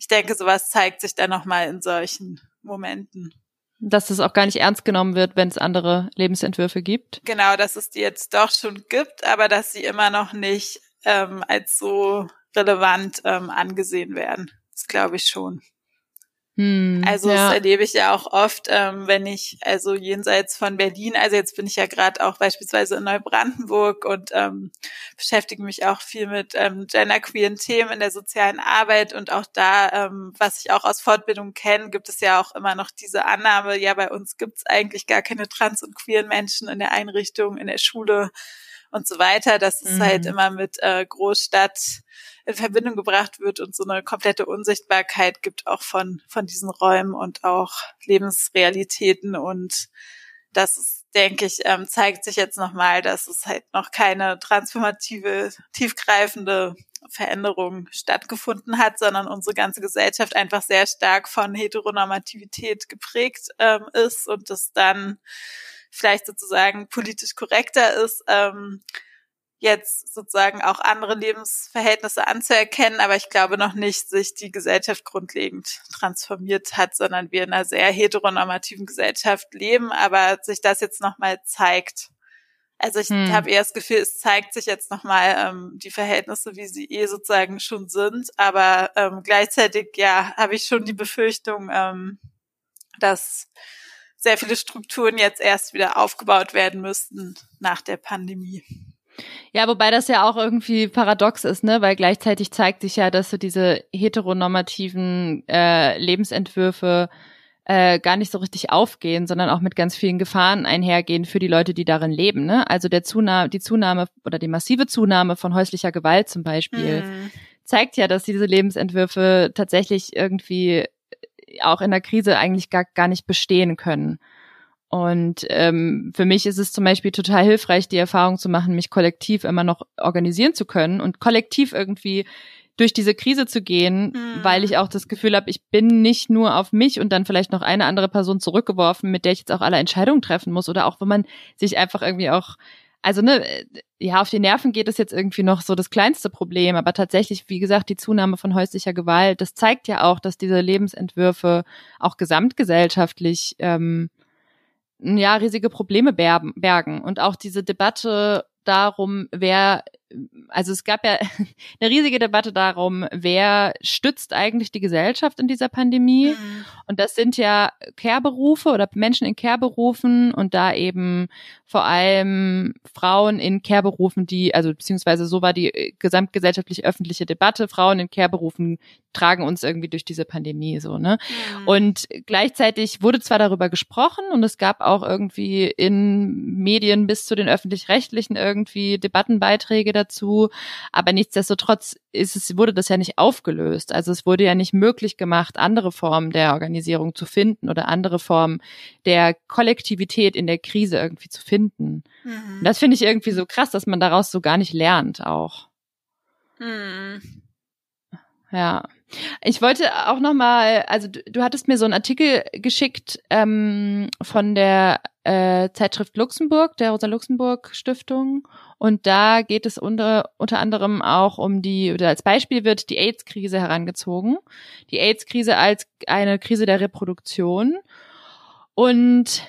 Ich denke, sowas zeigt sich dann nochmal in solchen Momenten. Dass es auch gar nicht ernst genommen wird, wenn es andere Lebensentwürfe gibt. Genau, dass es die jetzt doch schon gibt, aber dass sie immer noch nicht ähm, als so relevant ähm, angesehen werden. Das glaube ich schon. Hm, also ja. das erlebe ich ja auch oft, ähm, wenn ich also jenseits von Berlin, also jetzt bin ich ja gerade auch beispielsweise in Neubrandenburg und ähm, beschäftige mich auch viel mit ähm, genderqueeren Themen in der sozialen Arbeit und auch da, ähm, was ich auch aus Fortbildung kenne, gibt es ja auch immer noch diese Annahme, ja bei uns gibt es eigentlich gar keine trans- und queeren Menschen in der Einrichtung, in der Schule und so weiter. Das ist halt mhm. halt immer mit äh, Großstadt in Verbindung gebracht wird und so eine komplette Unsichtbarkeit gibt auch von, von diesen Räumen und auch Lebensrealitäten. Und das ist, denke ich, ähm, zeigt sich jetzt nochmal, dass es halt noch keine transformative, tiefgreifende Veränderung stattgefunden hat, sondern unsere ganze Gesellschaft einfach sehr stark von Heteronormativität geprägt ähm, ist und das dann vielleicht sozusagen politisch korrekter ist, ähm, jetzt sozusagen auch andere Lebensverhältnisse anzuerkennen, aber ich glaube noch nicht, sich die Gesellschaft grundlegend transformiert hat, sondern wir in einer sehr heteronormativen Gesellschaft leben, aber sich das jetzt nochmal zeigt. Also ich hm. habe eher das Gefühl, es zeigt sich jetzt nochmal ähm, die Verhältnisse, wie sie eh sozusagen schon sind, aber ähm, gleichzeitig, ja, habe ich schon die Befürchtung, ähm, dass sehr viele Strukturen jetzt erst wieder aufgebaut werden müssten nach der Pandemie. Ja, wobei das ja auch irgendwie paradox ist, ne? Weil gleichzeitig zeigt sich ja, dass so diese heteronormativen äh, Lebensentwürfe äh, gar nicht so richtig aufgehen, sondern auch mit ganz vielen Gefahren einhergehen für die Leute, die darin leben. Ne? Also der Zunahme, die Zunahme oder die massive Zunahme von häuslicher Gewalt zum Beispiel mhm. zeigt ja, dass diese Lebensentwürfe tatsächlich irgendwie auch in der Krise eigentlich gar, gar nicht bestehen können. Und ähm, für mich ist es zum Beispiel total hilfreich, die Erfahrung zu machen, mich kollektiv immer noch organisieren zu können und kollektiv irgendwie durch diese Krise zu gehen, mhm. weil ich auch das Gefühl habe, ich bin nicht nur auf mich und dann vielleicht noch eine andere Person zurückgeworfen, mit der ich jetzt auch alle Entscheidungen treffen muss oder auch wenn man sich einfach irgendwie auch also ne, ja, auf die Nerven geht es jetzt irgendwie noch so das kleinste Problem, aber tatsächlich, wie gesagt, die Zunahme von häuslicher Gewalt, das zeigt ja auch, dass diese Lebensentwürfe auch gesamtgesellschaftlich ähm, ja, riesige Probleme bergen. Und auch diese Debatte darum, wer also es gab ja <laughs> eine riesige Debatte darum, wer stützt eigentlich die Gesellschaft in dieser Pandemie. Mhm. Und das sind ja Care-Berufe oder Menschen in Care-Berufen und da eben vor allem Frauen in Care-Berufen, die, also beziehungsweise so war die gesamtgesellschaftliche öffentliche Debatte, Frauen in Care-Berufen tragen uns irgendwie durch diese Pandemie so, ne? Mhm. Und gleichzeitig wurde zwar darüber gesprochen und es gab auch irgendwie in Medien bis zu den öffentlich-rechtlichen irgendwie Debattenbeiträge dazu. Aber nichtsdestotrotz ist es, wurde das ja nicht aufgelöst. Also es wurde ja nicht möglich gemacht, andere Formen der Organisierung zu finden oder andere Formen der Kollektivität in der Krise irgendwie zu finden. Mhm. Und das finde ich irgendwie so krass, dass man daraus so gar nicht lernt auch. Mhm. Ja. Ich wollte auch noch mal, also du, du hattest mir so einen Artikel geschickt ähm, von der äh, Zeitschrift Luxemburg, der Rosa Luxemburg Stiftung. Und da geht es unter, unter anderem auch um die, oder als Beispiel wird die AIDS-Krise herangezogen. Die AIDS-Krise als eine Krise der Reproduktion. Und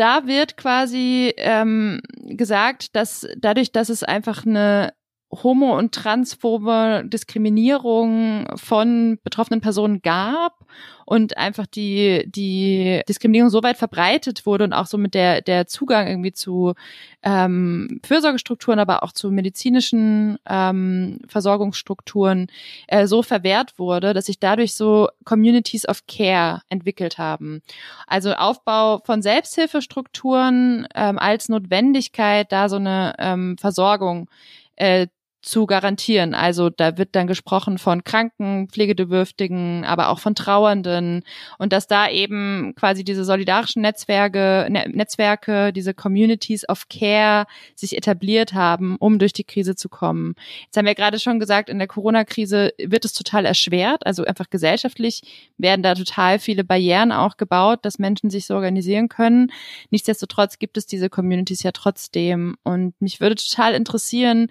da wird quasi ähm, gesagt, dass dadurch, dass es einfach eine homo- und transphobe Diskriminierung von betroffenen Personen gab und einfach die, die Diskriminierung so weit verbreitet wurde und auch so mit der, der Zugang irgendwie zu ähm, Fürsorgestrukturen, aber auch zu medizinischen ähm, Versorgungsstrukturen äh, so verwehrt wurde, dass sich dadurch so Communities of Care entwickelt haben. Also Aufbau von Selbsthilfestrukturen ähm, als Notwendigkeit, da so eine ähm, Versorgung äh, zu garantieren. Also da wird dann gesprochen von Kranken, Pflegebedürftigen, aber auch von Trauernden und dass da eben quasi diese solidarischen Netzwerke, ne Netzwerke, diese Communities of Care sich etabliert haben, um durch die Krise zu kommen. Jetzt haben wir gerade schon gesagt, in der Corona-Krise wird es total erschwert. Also einfach gesellschaftlich werden da total viele Barrieren auch gebaut, dass Menschen sich so organisieren können. Nichtsdestotrotz gibt es diese Communities ja trotzdem. Und mich würde total interessieren,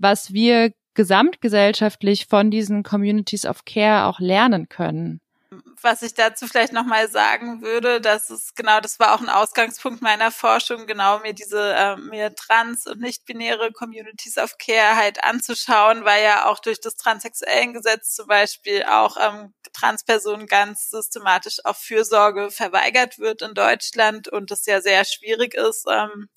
was wir gesamtgesellschaftlich von diesen Communities of Care auch lernen können. Was ich dazu vielleicht nochmal sagen würde, dass es genau, das war auch ein Ausgangspunkt meiner Forschung, genau mir diese äh, mir trans- und nicht-binäre Communities of Care halt anzuschauen, weil ja auch durch das Transsexuellengesetz zum Beispiel auch ähm, Transpersonen ganz systematisch auf Fürsorge verweigert wird in Deutschland und es ja sehr schwierig ist, ähm,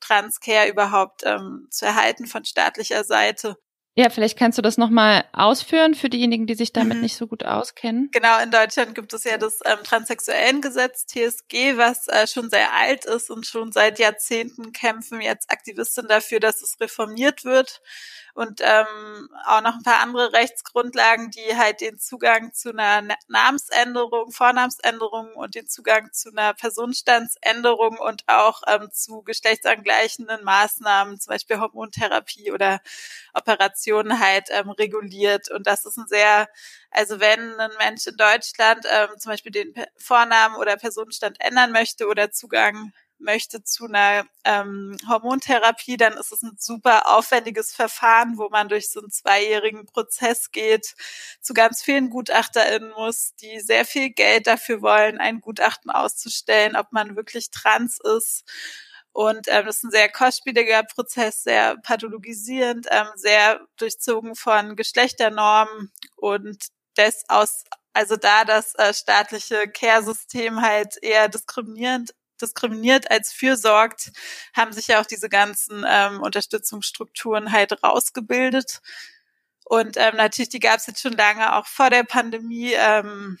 Transcare überhaupt ähm, zu erhalten von staatlicher Seite. Ja, vielleicht kannst du das nochmal ausführen für diejenigen, die sich damit mhm. nicht so gut auskennen. Genau, in Deutschland gibt es ja das ähm, Transsexuellengesetz TSG, was äh, schon sehr alt ist und schon seit Jahrzehnten kämpfen jetzt Aktivisten dafür, dass es reformiert wird und ähm, auch noch ein paar andere Rechtsgrundlagen, die halt den Zugang zu einer Namensänderung, Vornamensänderung und den Zugang zu einer Personenstandsänderung und auch ähm, zu geschlechtsangleichenden Maßnahmen, zum Beispiel Hormontherapie oder Operationen halt ähm, reguliert. Und das ist ein sehr, also wenn ein Mensch in Deutschland ähm, zum Beispiel den Vornamen oder Personenstand ändern möchte oder Zugang möchte zu einer ähm, Hormontherapie, dann ist es ein super aufwendiges Verfahren, wo man durch so einen zweijährigen Prozess geht, zu ganz vielen GutachterInnen muss, die sehr viel Geld dafür wollen, ein Gutachten auszustellen, ob man wirklich trans ist. Und ähm, das ist ein sehr kostspieliger Prozess, sehr pathologisierend, ähm, sehr durchzogen von Geschlechternormen und des aus also da das äh, staatliche Care-System halt eher diskriminierend diskriminiert als fürsorgt, haben sich ja auch diese ganzen ähm, Unterstützungsstrukturen halt rausgebildet. Und ähm, natürlich, die gab es jetzt schon lange auch vor der Pandemie. Ähm,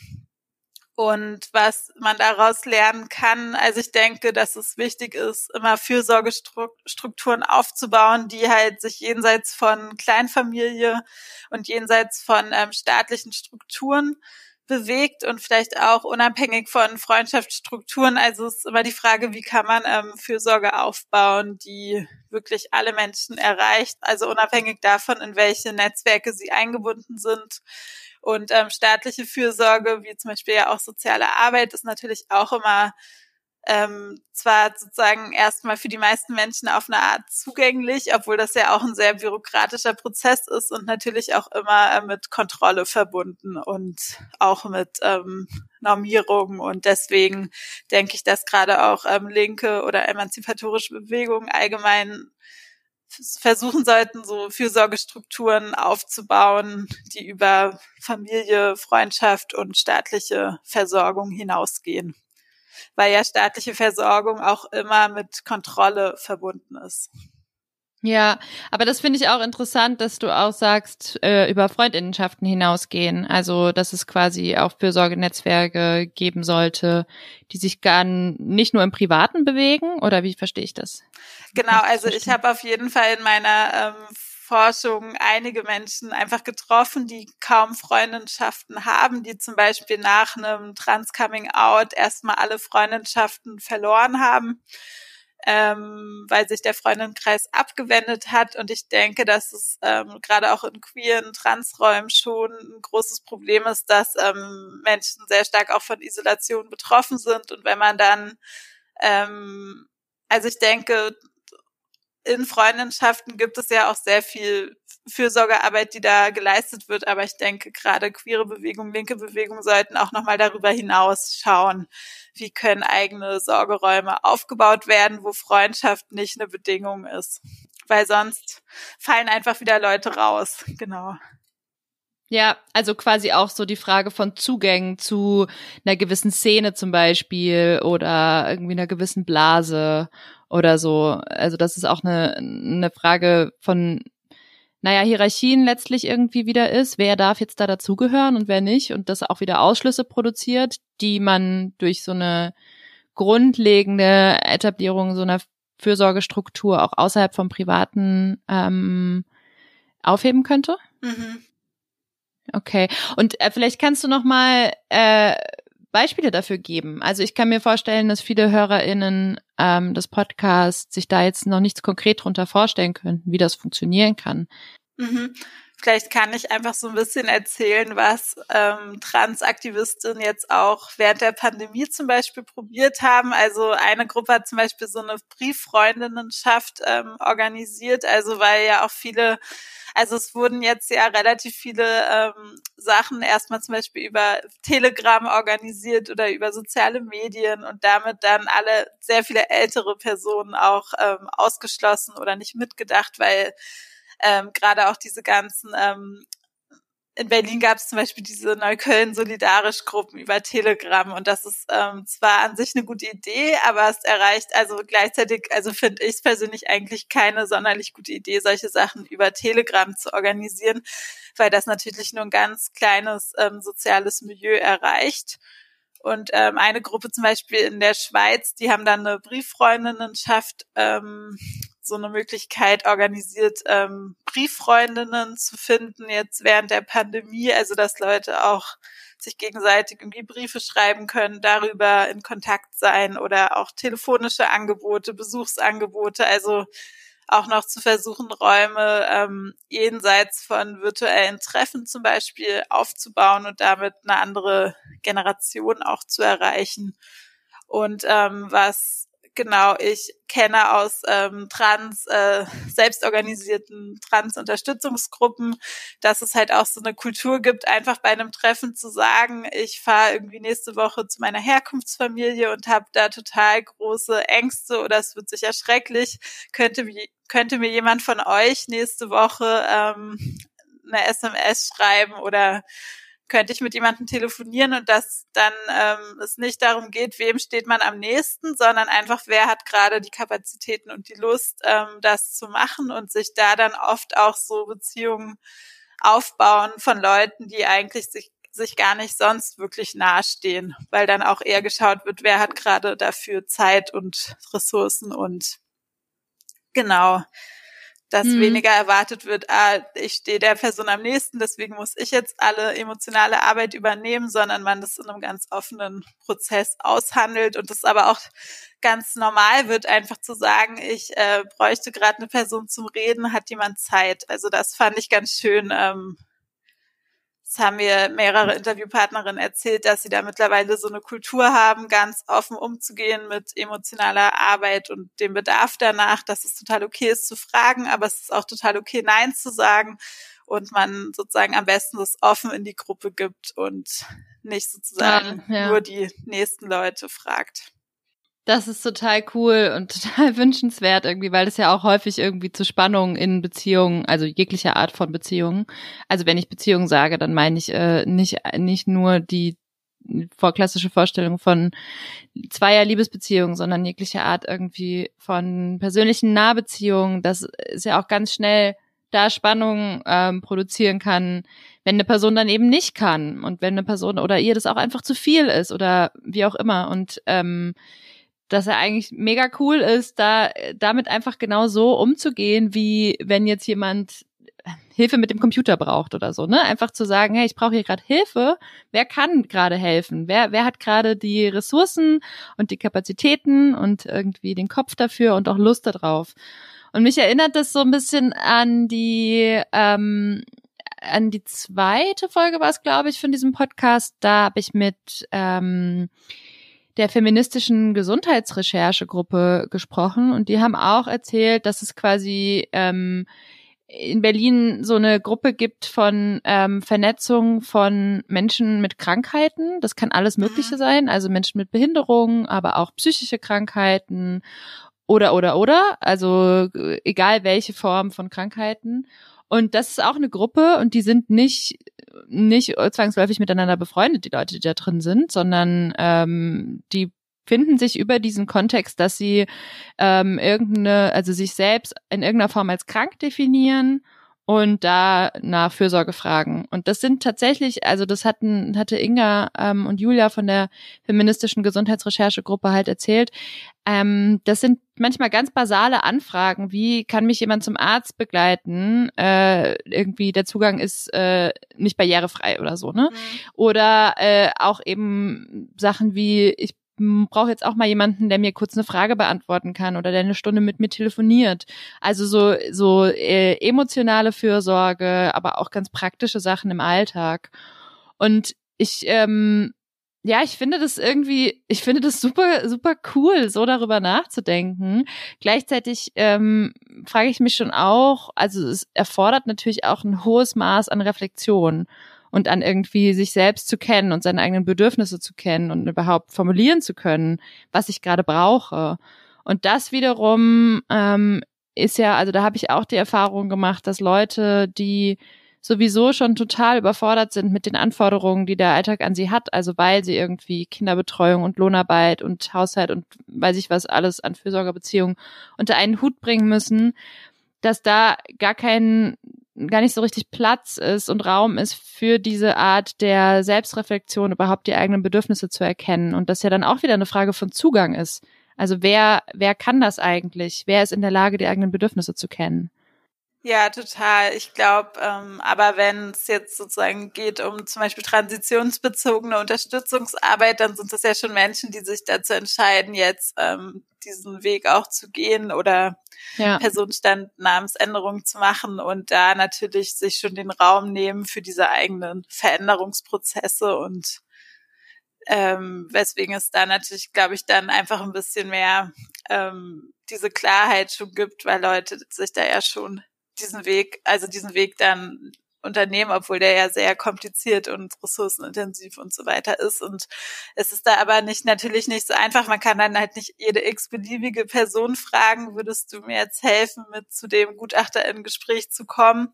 und was man daraus lernen kann, also ich denke, dass es wichtig ist, immer Fürsorgestrukturen aufzubauen, die halt sich jenseits von Kleinfamilie und jenseits von ähm, staatlichen Strukturen bewegt und vielleicht auch unabhängig von Freundschaftsstrukturen. Also es ist immer die Frage, wie kann man ähm, Fürsorge aufbauen, die wirklich alle Menschen erreicht, also unabhängig davon, in welche Netzwerke sie eingebunden sind. Und ähm, staatliche Fürsorge, wie zum Beispiel ja auch soziale Arbeit, ist natürlich auch immer ähm, zwar sozusagen erstmal für die meisten Menschen auf eine Art zugänglich, obwohl das ja auch ein sehr bürokratischer Prozess ist und natürlich auch immer äh, mit Kontrolle verbunden und auch mit ähm, Normierung. Und deswegen denke ich, dass gerade auch ähm, linke oder emanzipatorische Bewegungen allgemein versuchen sollten, so Fürsorgestrukturen aufzubauen, die über Familie, Freundschaft und staatliche Versorgung hinausgehen weil ja staatliche Versorgung auch immer mit Kontrolle verbunden ist. Ja, aber das finde ich auch interessant, dass du auch sagst, äh, über Freundinnenschaften hinausgehen. Also, dass es quasi auch Fürsorgenetzwerke geben sollte, die sich gar nicht nur im Privaten bewegen, oder wie verstehe ich das? Genau, also ich habe auf jeden Fall in meiner ähm, Forschung einige Menschen einfach getroffen, die kaum Freundschaften haben, die zum Beispiel nach einem Trans-Coming-out erstmal alle Freundschaften verloren haben, ähm, weil sich der Freundinnenkreis abgewendet hat. Und ich denke, dass es ähm, gerade auch in queeren Transräumen schon ein großes Problem ist, dass ähm, Menschen sehr stark auch von Isolation betroffen sind. Und wenn man dann ähm, also ich denke, in Freundschaften gibt es ja auch sehr viel Fürsorgearbeit, die da geleistet wird. Aber ich denke, gerade queere Bewegung, linke Bewegung sollten auch nochmal darüber hinaus schauen, wie können eigene Sorgeräume aufgebaut werden, wo Freundschaft nicht eine Bedingung ist. Weil sonst fallen einfach wieder Leute raus. Genau. Ja, also quasi auch so die Frage von Zugängen zu einer gewissen Szene zum Beispiel oder irgendwie einer gewissen Blase oder so. Also das ist auch eine, eine Frage von, naja, Hierarchien letztlich irgendwie wieder ist. Wer darf jetzt da dazugehören und wer nicht? Und das auch wieder Ausschlüsse produziert, die man durch so eine grundlegende Etablierung so einer Fürsorgestruktur auch außerhalb vom Privaten ähm, aufheben könnte? Mhm. Okay. Und äh, vielleicht kannst du noch mal äh, Beispiele dafür geben. Also ich kann mir vorstellen, dass viele HörerInnen ähm, des Podcasts sich da jetzt noch nichts konkret drunter vorstellen könnten, wie das funktionieren kann. Mhm. Vielleicht kann ich einfach so ein bisschen erzählen, was ähm, Transaktivistinnen jetzt auch während der Pandemie zum Beispiel probiert haben. Also eine Gruppe hat zum Beispiel so eine Brieffreundinnenschaft ähm, organisiert, also weil ja auch viele also es wurden jetzt ja relativ viele ähm, Sachen erstmal zum Beispiel über Telegram organisiert oder über soziale Medien und damit dann alle sehr viele ältere Personen auch ähm, ausgeschlossen oder nicht mitgedacht, weil ähm, gerade auch diese ganzen ähm, in Berlin gab es zum Beispiel diese Neukölln-Solidarisch-Gruppen über Telegram und das ist ähm, zwar an sich eine gute Idee, aber es erreicht also gleichzeitig, also finde ich persönlich eigentlich keine sonderlich gute Idee, solche Sachen über Telegram zu organisieren, weil das natürlich nur ein ganz kleines ähm, soziales Milieu erreicht. Und ähm, eine Gruppe zum Beispiel in der Schweiz, die haben dann eine Brieffreundinnenschaft ähm, so eine Möglichkeit organisiert, ähm, Brieffreundinnen zu finden jetzt während der Pandemie, also dass Leute auch sich gegenseitig irgendwie Briefe schreiben können, darüber in Kontakt sein oder auch telefonische Angebote, Besuchsangebote, also auch noch zu versuchen, Räume ähm, jenseits von virtuellen Treffen zum Beispiel aufzubauen und damit eine andere Generation auch zu erreichen. Und ähm, was genau ich kenne aus ähm, trans äh, selbstorganisierten Trans-Unterstützungsgruppen, dass es halt auch so eine Kultur gibt, einfach bei einem Treffen zu sagen, ich fahre irgendwie nächste Woche zu meiner Herkunftsfamilie und habe da total große Ängste oder es wird sicher schrecklich. Könnte, könnte mir jemand von euch nächste Woche ähm, eine SMS schreiben oder könnte ich mit jemandem telefonieren und dass dann ähm, es nicht darum geht, wem steht man am nächsten, sondern einfach, wer hat gerade die Kapazitäten und die Lust, ähm, das zu machen und sich da dann oft auch so Beziehungen aufbauen von Leuten, die eigentlich sich sich gar nicht sonst wirklich nahestehen, weil dann auch eher geschaut wird, wer hat gerade dafür Zeit und Ressourcen und genau dass mhm. weniger erwartet wird, ah, ich stehe der Person am nächsten, deswegen muss ich jetzt alle emotionale Arbeit übernehmen, sondern man das in einem ganz offenen Prozess aushandelt und das aber auch ganz normal wird, einfach zu sagen, ich äh, bräuchte gerade eine Person zum Reden, hat jemand Zeit. Also das fand ich ganz schön ähm, es haben mir mehrere Interviewpartnerinnen erzählt, dass sie da mittlerweile so eine Kultur haben, ganz offen umzugehen mit emotionaler Arbeit und dem Bedarf danach, dass es total okay ist zu fragen, aber es ist auch total okay, Nein zu sagen und man sozusagen am besten das offen in die Gruppe gibt und nicht sozusagen ja, ja. nur die nächsten Leute fragt. Das ist total cool und <laughs> total wünschenswert irgendwie, weil das ja auch häufig irgendwie zu Spannungen in Beziehungen, also jeglicher Art von Beziehungen. Also wenn ich Beziehungen sage, dann meine ich äh, nicht nicht nur die vorklassische Vorstellung von zweier Liebesbeziehungen, sondern jeglicher Art irgendwie von persönlichen Nahbeziehungen. Das ist ja auch ganz schnell da Spannung ähm, produzieren kann, wenn eine Person dann eben nicht kann und wenn eine Person oder ihr das auch einfach zu viel ist oder wie auch immer. Und ähm, dass er eigentlich mega cool ist, da damit einfach genau so umzugehen, wie wenn jetzt jemand Hilfe mit dem Computer braucht oder so, ne? Einfach zu sagen, hey, ich brauche hier gerade Hilfe. Wer kann gerade helfen? Wer wer hat gerade die Ressourcen und die Kapazitäten und irgendwie den Kopf dafür und auch Lust darauf? Und mich erinnert das so ein bisschen an die ähm, an die zweite Folge war es, glaube ich, von diesem Podcast. Da habe ich mit ähm, der feministischen Gesundheitsrecherchegruppe gesprochen und die haben auch erzählt, dass es quasi ähm, in Berlin so eine Gruppe gibt von ähm, Vernetzung von Menschen mit Krankheiten. Das kann alles Mögliche mhm. sein, also Menschen mit Behinderungen, aber auch psychische Krankheiten oder oder oder, also egal welche Form von Krankheiten. Und das ist auch eine Gruppe und die sind nicht nicht zwangsläufig miteinander befreundet, die Leute, die da drin sind, sondern ähm, die finden sich über diesen Kontext, dass sie ähm, irgendeine, also sich selbst in irgendeiner Form als krank definieren und da nach Fürsorge fragen. Und das sind tatsächlich, also das hatten, hatte Inga ähm, und Julia von der feministischen Gesundheitsrecherchegruppe halt erzählt. Ähm, das sind manchmal ganz basale Anfragen, wie kann mich jemand zum Arzt begleiten? Äh, irgendwie der Zugang ist äh, nicht barrierefrei oder so, ne? Mhm. Oder äh, auch eben Sachen wie ich brauche jetzt auch mal jemanden, der mir kurz eine Frage beantworten kann oder der eine Stunde mit mir telefoniert. Also so so äh, emotionale Fürsorge, aber auch ganz praktische Sachen im Alltag. Und ich ähm, ja, ich finde das irgendwie, ich finde das super, super cool, so darüber nachzudenken. Gleichzeitig ähm, frage ich mich schon auch, also es erfordert natürlich auch ein hohes Maß an Reflexion und an irgendwie sich selbst zu kennen und seine eigenen Bedürfnisse zu kennen und überhaupt formulieren zu können, was ich gerade brauche. Und das wiederum ähm, ist ja, also da habe ich auch die Erfahrung gemacht, dass Leute, die sowieso schon total überfordert sind mit den Anforderungen, die der Alltag an sie hat, also weil sie irgendwie Kinderbetreuung und Lohnarbeit und Haushalt und weiß ich was alles an Fürsorgerbeziehungen unter einen Hut bringen müssen, dass da gar kein gar nicht so richtig Platz ist und Raum ist für diese Art der Selbstreflexion, überhaupt die eigenen Bedürfnisse zu erkennen. Und das ja dann auch wieder eine Frage von Zugang ist. Also wer, wer kann das eigentlich? Wer ist in der Lage, die eigenen Bedürfnisse zu kennen? Ja, total. Ich glaube, ähm, aber wenn es jetzt sozusagen geht um zum Beispiel transitionsbezogene Unterstützungsarbeit, dann sind das ja schon Menschen, die sich dazu entscheiden, jetzt ähm, diesen Weg auch zu gehen oder ja. Personenstandnamensänderungen zu machen und da natürlich sich schon den Raum nehmen für diese eigenen Veränderungsprozesse und ähm, weswegen es da natürlich, glaube ich, dann einfach ein bisschen mehr ähm, diese Klarheit schon gibt, weil Leute sich da ja schon diesen Weg, also diesen Weg dann unternehmen, obwohl der ja sehr kompliziert und ressourcenintensiv und so weiter ist. Und es ist da aber nicht natürlich nicht so einfach. Man kann dann halt nicht jede x-beliebige Person fragen, würdest du mir jetzt helfen, mit zu dem Gutachter in Gespräch zu kommen?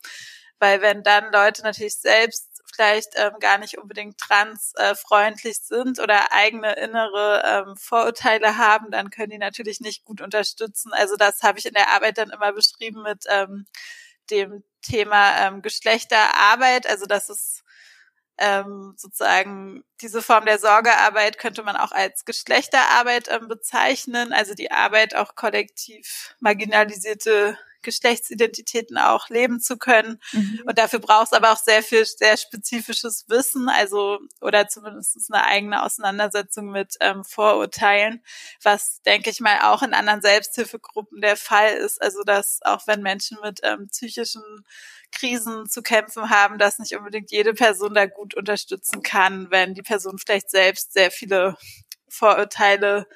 Weil wenn dann Leute natürlich selbst vielleicht ähm, gar nicht unbedingt transfreundlich äh, sind oder eigene innere ähm, Vorurteile haben, dann können die natürlich nicht gut unterstützen. Also das habe ich in der Arbeit dann immer beschrieben mit ähm, dem Thema ähm, Geschlechterarbeit. Also das ist ähm, sozusagen diese Form der Sorgearbeit könnte man auch als Geschlechterarbeit ähm, bezeichnen, also die Arbeit auch kollektiv marginalisierte Geschlechtsidentitäten auch leben zu können. Mhm. Und dafür braucht es aber auch sehr viel, sehr spezifisches Wissen, also oder zumindest eine eigene Auseinandersetzung mit ähm, Vorurteilen, was, denke ich mal, auch in anderen Selbsthilfegruppen der Fall ist. Also dass auch wenn Menschen mit ähm, psychischen Krisen zu kämpfen haben, dass nicht unbedingt jede Person da gut unterstützen kann, wenn die Person vielleicht selbst sehr viele Vorurteile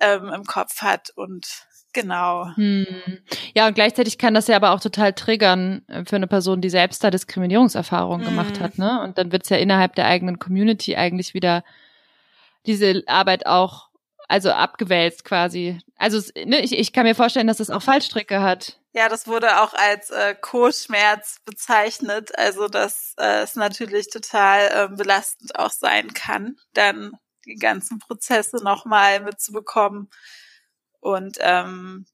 ähm, im Kopf hat und Genau. Hm. Ja, und gleichzeitig kann das ja aber auch total triggern äh, für eine Person, die selbst da Diskriminierungserfahrungen hm. gemacht hat, ne? Und dann wird's ja innerhalb der eigenen Community eigentlich wieder diese Arbeit auch, also abgewälzt quasi. Also ne, ich, ich kann mir vorstellen, dass es auch Fallstricke hat. Ja, das wurde auch als äh, Co-Schmerz bezeichnet, also dass äh, es natürlich total äh, belastend auch sein kann, dann die ganzen Prozesse nochmal mitzubekommen und ähm,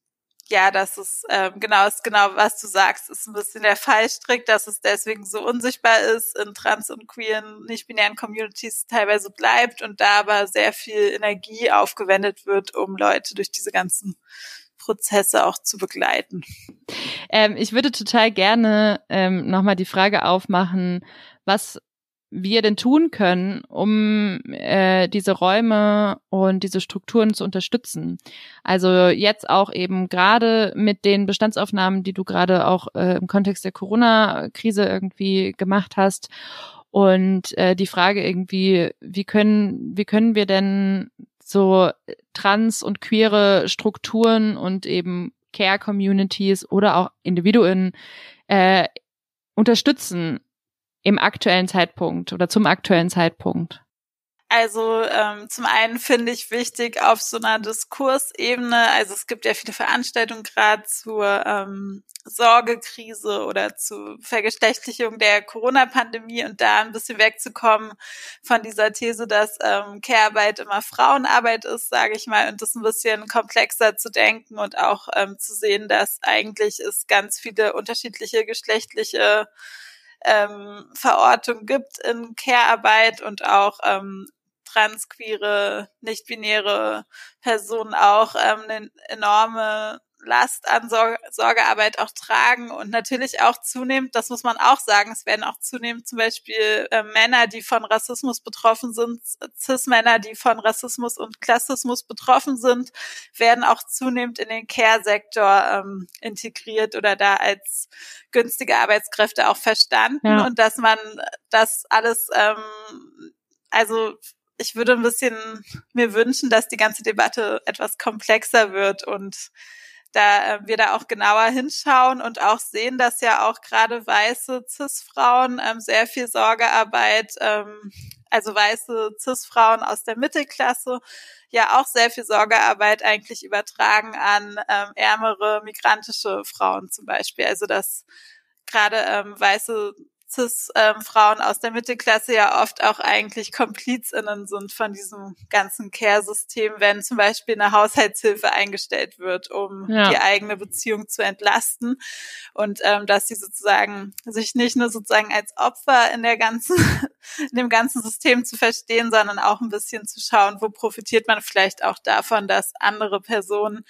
ja, das ist ähm, genau, ist genau, was du sagst, ist ein bisschen der Fallstrick, dass es deswegen so unsichtbar ist, in trans- und queeren, nicht-binären Communities teilweise bleibt und da aber sehr viel Energie aufgewendet wird, um Leute durch diese ganzen Prozesse auch zu begleiten. Ähm, ich würde total gerne ähm, nochmal die Frage aufmachen, was wir denn tun können, um äh, diese Räume und diese Strukturen zu unterstützen. Also jetzt auch eben gerade mit den Bestandsaufnahmen, die du gerade auch äh, im Kontext der Corona-Krise irgendwie gemacht hast. Und äh, die Frage irgendwie, wie können, wie können wir denn so trans- und queere Strukturen und eben Care-Communities oder auch Individuen äh, unterstützen im aktuellen Zeitpunkt oder zum aktuellen Zeitpunkt? Also ähm, zum einen finde ich wichtig auf so einer Diskursebene, also es gibt ja viele Veranstaltungen gerade zur ähm, Sorgekrise oder zu Vergeschlechtlichung der Corona-Pandemie und da ein bisschen wegzukommen von dieser These, dass ähm, Care-Arbeit immer Frauenarbeit ist, sage ich mal, und das ein bisschen komplexer zu denken und auch ähm, zu sehen, dass eigentlich es ganz viele unterschiedliche geschlechtliche ähm, Verortung gibt in Care-Arbeit und auch ähm, transqueere, nicht-binäre Personen auch ähm, eine enorme Last an Sor Sorgearbeit auch tragen und natürlich auch zunehmend, das muss man auch sagen, es werden auch zunehmend zum Beispiel äh, Männer, die von Rassismus betroffen sind, Cis-Männer, die von Rassismus und Klassismus betroffen sind, werden auch zunehmend in den Care-Sektor ähm, integriert oder da als günstige Arbeitskräfte auch verstanden ja. und dass man das alles ähm, also ich würde ein bisschen mir wünschen, dass die ganze Debatte etwas komplexer wird und da äh, wir da auch genauer hinschauen und auch sehen, dass ja auch gerade weiße Cis-Frauen ähm, sehr viel Sorgearbeit, ähm, also weiße Cis-Frauen aus der Mittelklasse, ja auch sehr viel Sorgearbeit eigentlich übertragen an ähm, ärmere migrantische Frauen zum Beispiel. Also dass gerade ähm, weiße Cis-Frauen ähm, aus der Mittelklasse ja oft auch eigentlich KomplizInnen sind von diesem ganzen Care-System, wenn zum Beispiel eine Haushaltshilfe eingestellt wird, um ja. die eigene Beziehung zu entlasten. Und ähm, dass sie sozusagen sich nicht nur sozusagen als Opfer in der ganzen, <laughs> in dem ganzen System zu verstehen, sondern auch ein bisschen zu schauen, wo profitiert man vielleicht auch davon, dass andere Personen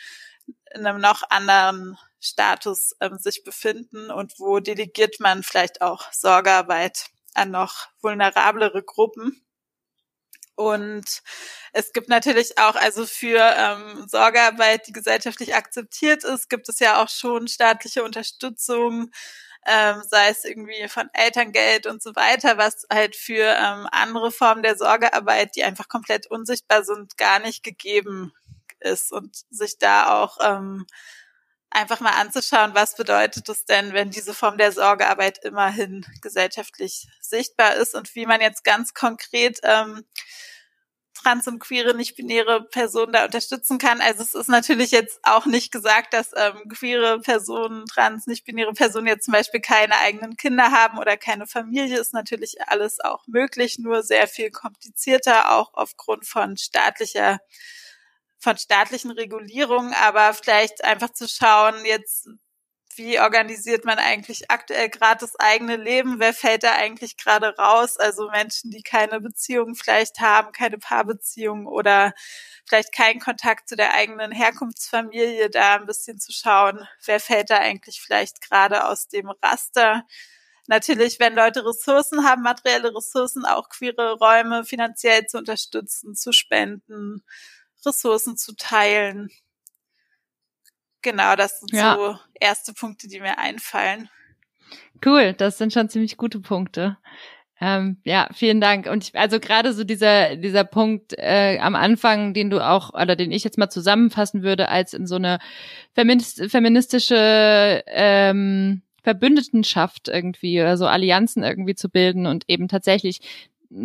in einem noch anderen Status ähm, sich befinden und wo delegiert man vielleicht auch Sorgearbeit an noch vulnerablere Gruppen. Und es gibt natürlich auch, also für ähm, Sorgearbeit, die gesellschaftlich akzeptiert ist, gibt es ja auch schon staatliche Unterstützung, ähm, sei es irgendwie von Elterngeld und so weiter, was halt für ähm, andere Formen der Sorgearbeit, die einfach komplett unsichtbar sind, gar nicht gegeben ist und sich da auch ähm, einfach mal anzuschauen, was bedeutet es denn, wenn diese Form der Sorgearbeit immerhin gesellschaftlich sichtbar ist und wie man jetzt ganz konkret ähm, trans- und queere, nicht-binäre Personen da unterstützen kann. Also es ist natürlich jetzt auch nicht gesagt, dass ähm, queere Personen, trans-, nicht-binäre Personen jetzt zum Beispiel keine eigenen Kinder haben oder keine Familie. Ist natürlich alles auch möglich, nur sehr viel komplizierter, auch aufgrund von staatlicher von staatlichen Regulierungen, aber vielleicht einfach zu schauen, jetzt wie organisiert man eigentlich aktuell gerade das eigene Leben? Wer fällt da eigentlich gerade raus? Also Menschen, die keine Beziehung vielleicht haben, keine Paarbeziehung oder vielleicht keinen Kontakt zu der eigenen Herkunftsfamilie, da ein bisschen zu schauen, wer fällt da eigentlich vielleicht gerade aus dem Raster? Natürlich, wenn Leute Ressourcen haben, materielle Ressourcen, auch queere Räume finanziell zu unterstützen, zu spenden, Ressourcen zu teilen. Genau, das sind ja. so erste Punkte, die mir einfallen. Cool, das sind schon ziemlich gute Punkte. Ähm, ja, vielen Dank. Und ich, also gerade so dieser dieser Punkt äh, am Anfang, den du auch oder den ich jetzt mal zusammenfassen würde, als in so eine feminist, feministische ähm, Verbündetenschaft irgendwie oder so Allianzen irgendwie zu bilden und eben tatsächlich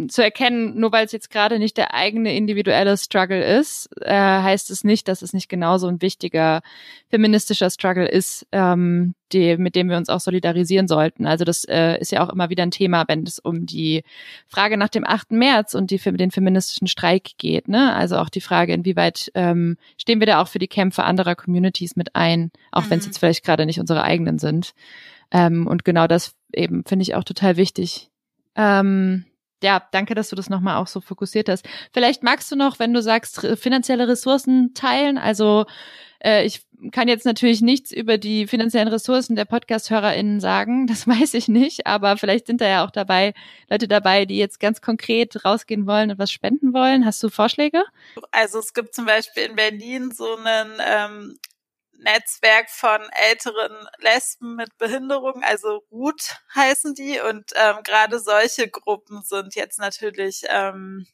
zu erkennen, nur weil es jetzt gerade nicht der eigene individuelle Struggle ist, äh, heißt es nicht, dass es nicht genauso ein wichtiger feministischer Struggle ist, ähm, die, mit dem wir uns auch solidarisieren sollten. Also das äh, ist ja auch immer wieder ein Thema, wenn es um die Frage nach dem 8. März und die, den feministischen Streik geht. Ne? Also auch die Frage, inwieweit ähm, stehen wir da auch für die Kämpfe anderer Communities mit ein, auch mhm. wenn es jetzt vielleicht gerade nicht unsere eigenen sind. Ähm, und genau das eben finde ich auch total wichtig. Ähm, ja, danke, dass du das nochmal auch so fokussiert hast. Vielleicht magst du noch, wenn du sagst, finanzielle Ressourcen teilen. Also äh, ich kann jetzt natürlich nichts über die finanziellen Ressourcen der Podcast-HörerInnen sagen, <laughs> das weiß ich nicht, aber vielleicht sind da ja auch dabei Leute dabei, die jetzt ganz konkret rausgehen wollen und was spenden wollen. Hast du Vorschläge? Also es gibt zum Beispiel in Berlin so einen ähm, Netzwerk von älteren Lesben mit Behinderung, also RUT heißen die. Und ähm, gerade solche Gruppen sind jetzt natürlich ähm,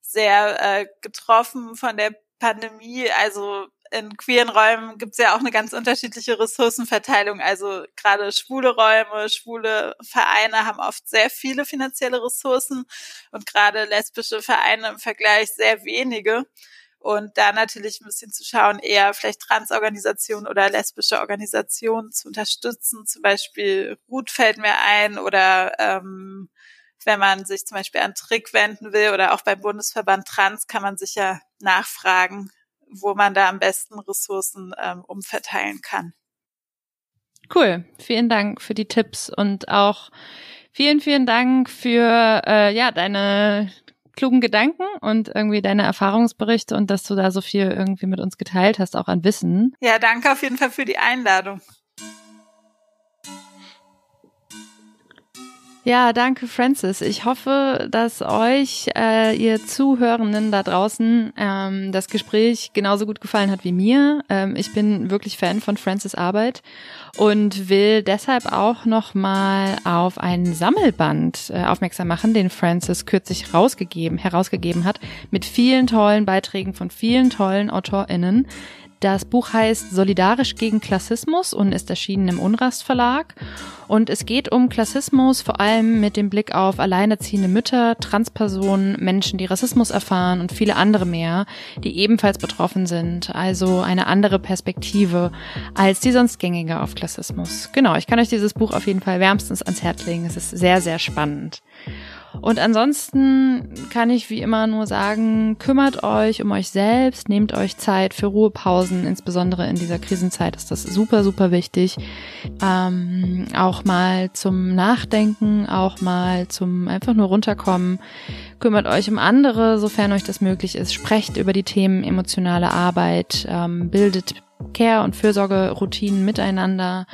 sehr äh, getroffen von der Pandemie. Also in queeren Räumen gibt es ja auch eine ganz unterschiedliche Ressourcenverteilung. Also gerade schwule Räume, schwule Vereine haben oft sehr viele finanzielle Ressourcen und gerade lesbische Vereine im Vergleich sehr wenige. Und da natürlich ein bisschen zu schauen, eher vielleicht Transorganisationen oder lesbische Organisationen zu unterstützen. Zum Beispiel Ruth fällt mir ein oder ähm, wenn man sich zum Beispiel an Trick wenden will oder auch beim Bundesverband Trans kann man sich ja nachfragen, wo man da am besten Ressourcen ähm, umverteilen kann. Cool, vielen Dank für die Tipps und auch vielen, vielen Dank für äh, ja deine klugen Gedanken und irgendwie deine Erfahrungsberichte und dass du da so viel irgendwie mit uns geteilt hast, auch an Wissen. Ja, danke auf jeden Fall für die Einladung. Ja, danke, Francis. Ich hoffe, dass euch, äh, ihr Zuhörenden da draußen, ähm, das Gespräch genauso gut gefallen hat wie mir. Ähm, ich bin wirklich Fan von Francis Arbeit und will deshalb auch nochmal auf einen Sammelband äh, aufmerksam machen, den Francis kürzlich rausgegeben, herausgegeben hat, mit vielen tollen Beiträgen von vielen tollen AutorInnen. Das Buch heißt Solidarisch gegen Klassismus und ist erschienen im Unrast Verlag. Und es geht um Klassismus, vor allem mit dem Blick auf alleinerziehende Mütter, Transpersonen, Menschen, die Rassismus erfahren und viele andere mehr, die ebenfalls betroffen sind. Also eine andere Perspektive als die sonst gängige auf Klassismus. Genau, ich kann euch dieses Buch auf jeden Fall wärmstens ans Herz legen. Es ist sehr, sehr spannend. Und ansonsten kann ich wie immer nur sagen, kümmert euch um euch selbst, nehmt euch Zeit für Ruhepausen, insbesondere in dieser Krisenzeit ist das super, super wichtig. Ähm, auch mal zum Nachdenken, auch mal zum einfach nur runterkommen. Kümmert euch um andere, sofern euch das möglich ist. Sprecht über die Themen emotionale Arbeit, ähm, bildet Care- und Fürsorgeroutinen miteinander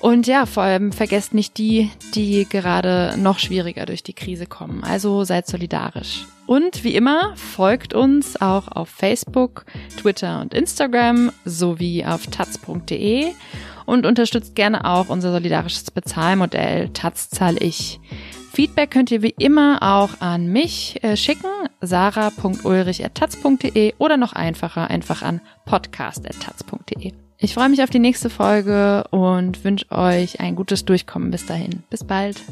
und ja, vor allem vergesst nicht die, die gerade noch schwieriger durch die Krise kommen. Also seid solidarisch. Und wie immer, folgt uns auch auf Facebook, Twitter und Instagram sowie auf taz.de und unterstützt gerne auch unser solidarisches Bezahlmodell Taz zahl ich. Feedback könnt ihr wie immer auch an mich äh, schicken, sarah.ulrich.taz.de oder noch einfacher, einfach an podcast.taz.de. Ich freue mich auf die nächste Folge und wünsche euch ein gutes Durchkommen bis dahin. Bis bald.